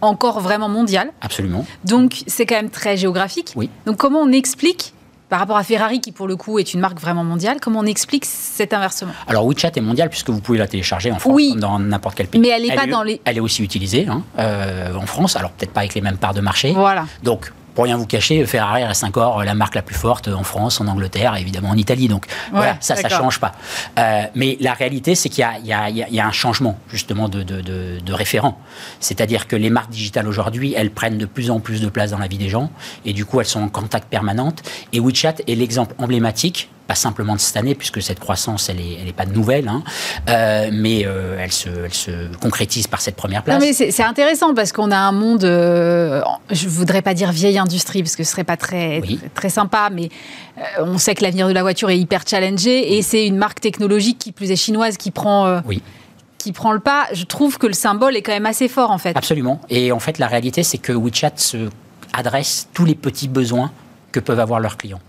Speaker 1: encore vraiment mondiale.
Speaker 6: Absolument.
Speaker 1: Donc c'est quand même très géographique.
Speaker 6: Oui.
Speaker 1: Donc comment on explique par rapport à Ferrari, qui pour le coup est une marque vraiment mondiale, comment on explique cet inversement?
Speaker 6: Alors WeChat est mondial puisque vous pouvez la télécharger en France oui, comme dans n'importe quel pays.
Speaker 1: Mais elle n'est pas dans les.
Speaker 6: Elle est aussi utilisée hein, euh, en France, alors peut-être pas avec les mêmes parts de marché.
Speaker 1: Voilà.
Speaker 6: Donc pour rien vous cacher, Ferrari reste encore la marque la plus forte en France, en Angleterre, et évidemment en Italie. Donc voilà, ça, ça change pas. Euh, mais la réalité, c'est qu'il y, y, a un changement justement de, de, de, de référent. C'est-à-dire que les marques digitales aujourd'hui, elles prennent de plus en plus de place dans la vie des gens, et du coup, elles sont en contact permanente. Et WeChat est l'exemple emblématique pas simplement de cette année, puisque cette croissance, elle n'est elle est pas nouvelle, hein, euh, mais euh, elle, se, elle, se, concrétise par cette première place.
Speaker 1: Non, mais c'est intéressant parce qu'on a un monde, euh, je voudrais pas dire vieille industrie, parce que ce serait pas très, oui. très, sympa, mais euh, on sait que l'avenir de la voiture est hyper challengé, et c'est une marque technologique qui plus est chinoise qui prend...
Speaker 6: Oui
Speaker 1: qui prend le pas, je trouve que le symbole est quand même assez fort en fait.
Speaker 6: Absolument. Et en fait, la réalité, c'est que WeChat se adresse tous les petits besoins que peuvent avoir leurs clients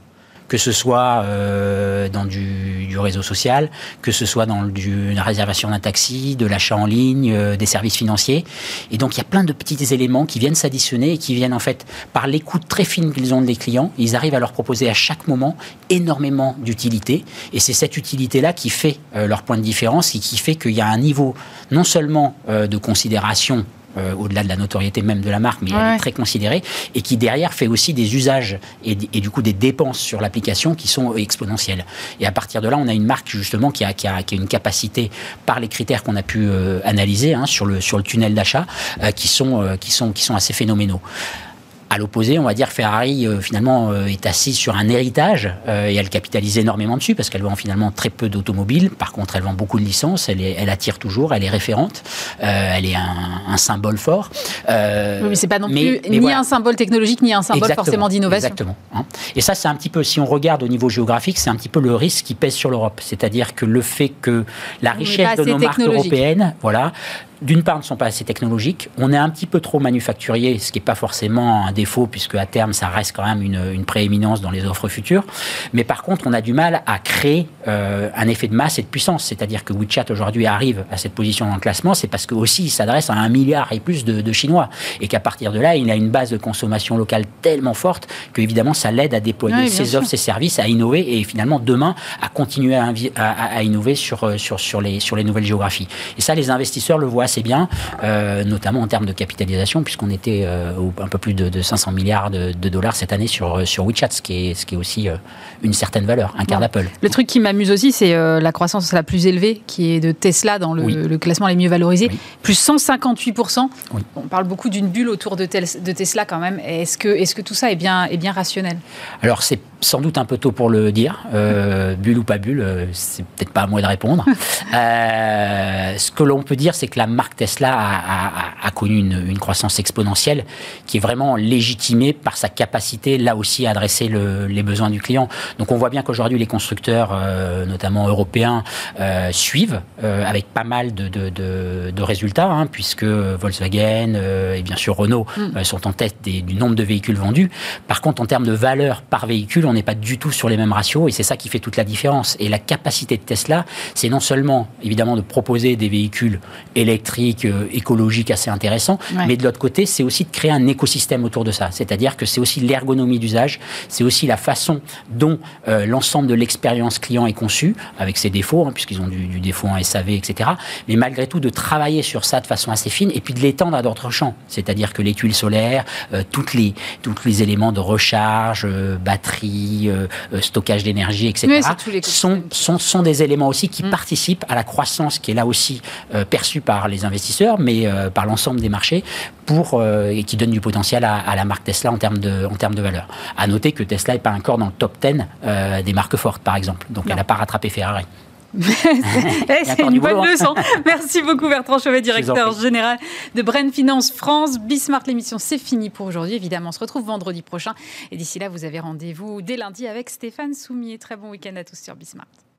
Speaker 6: que ce soit euh, dans du, réseau social, que ce soit dans du, la réservation d'un taxi, de l'achat en ligne, euh, des services financiers. Et donc il y a plein de petits éléments qui viennent s'additionner et qui viennent en fait par l'écoute très fine qu'ils ont des clients, ils arrivent à leur proposer à chaque moment énormément d'utilité. Et c'est cette utilité-là qui fait euh, leur point de différence et qui fait qu'il y a un niveau non seulement de considération euh, au-delà de la notoriété même de la marque, mais ouais. elle est très considérée, et qui derrière fait aussi des usages et, et du coup des dépenses sur l'application qui sont exponentielles. Et à partir de là, on a une marque justement qui a, qui a, qui a une capacité, par les critères qu'on a pu euh, analyser hein, sur, le, sur le tunnel d'achat, euh, qui, sont, euh, qui, sont, qui sont assez phénoménaux. À l'opposé, on va dire Ferrari euh, finalement euh, est assise sur un héritage euh, et elle capitalise énormément dessus parce qu'elle vend finalement très peu d'automobiles. Par contre, elle vend beaucoup de licences, elle, est, elle attire toujours, elle est référente, euh, elle est un, un symbole fort.
Speaker 1: oui, mais c'est pas non mais, plus mais ni voilà. un symbole technologique ni un symbole
Speaker 6: exactement,
Speaker 1: forcément d'innovation.
Speaker 6: Exactement. Hein. Et ça, c'est un petit peu, si on regarde au niveau géographique, c'est un petit peu le risque qui pèse sur l'Europe. C'est-à-dire que le fait que la richesse de nos marques européennes, voilà, d'une part, ne sont pas assez technologiques. On est un petit peu trop manufacturier, ce qui n'est pas forcément un défaut, puisque à terme, ça reste quand même une, une, prééminence dans les offres futures. Mais par contre, on a du mal à créer euh, un effet de masse et de puissance. C'est-à-dire que WeChat aujourd'hui arrive à cette position dans le classement, c'est parce que aussi il s'adresse à un milliard et plus de, de Chinois. Et qu'à partir de là, il a une base de consommation locale tellement forte que, évidemment, ça l'aide à déployer oui, ses offres, ses services, à innover et finalement, demain, à continuer à, à, à innover sur, sur, sur, les, sur les nouvelles géographies. Et ça, les investisseurs le voient assez bien, euh, notamment en termes de capitalisation, puisqu'on était euh, un peu plus de, de 500 milliards de, dollars cette année sur, sur WeChat, ce qui est, ce qui est aussi euh, une certaine valeur, un quart ouais. d'Apple.
Speaker 1: Le truc qui m'amuse aussi, c'est euh, la croissance la plus élevée, qui est de Tesla dans le, oui. le classement les mieux valorisés, oui. plus 158%. Oui. On parle beaucoup d'une bulle autour de, tel, de Tesla quand même. Est-ce que, est -ce que tout ça est bien, est bien rationnel?
Speaker 6: Alors, c'est sans doute un peu tôt pour le dire. Euh, bulle ou pas bulle, euh, c'est peut-être pas à moi de répondre. euh, ce que l'on peut dire, c'est que la marque Tesla a, a, a connu une, une, croissance exponentielle qui est vraiment légitimée par sa capacité, là aussi, à adresser le, les besoins du client. Donc on voit bien qu'aujourd'hui, les constructeurs, euh, notamment européens, euh, suivent euh, avec pas mal de, de, de, de résultats, hein, puisque Volkswagen et bien sûr Renault mm. sont en tête des, du nombre de véhicules vendus. Par contre, en termes de valeur par véhicule, on n'est pas du tout sur les mêmes ratios et c'est ça qui fait toute la différence. Et la capacité de Tesla, c'est non seulement évidemment de proposer des véhicules électriques, euh, écologiques assez intéressants, ouais. mais de l'autre côté, c'est aussi de créer un écosystème autour de ça. C'est-à-dire que c'est aussi l'ergonomie d'usage, c'est aussi la façon dont euh, l'ensemble de l'expérience client est conçue, avec ses défauts, hein, puisqu'ils ont du, du, défaut en SAV, etc. Mais malgré tout, de travailler sur ça de façon assez fine et puis de l'étendre à d'autres champs. C'est-à-dire que les tuiles solaires, euh, toutes les, tous les éléments de recharge, euh, batterie, euh, stockage d'énergie, etc., oui, sont, sont, sont, des éléments aussi qui mmh. participent à la croissance qui est là aussi euh, perçue par les investisseurs, mais euh, par l'ensemble des marchés, pour, euh, et qui donne du potentiel à, à, la marque Tesla en termes de, en termes de valeur. À noter que Tesla n'est pas encore dans le top 10 euh, des marques fortes, par exemple. Donc non. elle n'a pas rattrapé Ferrari.
Speaker 1: C'est une bonne leçon. Merci beaucoup Bertrand Chauvet, directeur général de Bren Finance France. Bismart, l'émission, c'est fini pour aujourd'hui. Évidemment, on se retrouve vendredi prochain. Et d'ici là, vous avez rendez-vous dès lundi avec Stéphane Soumier. Très bon week-end à tous sur Bismart.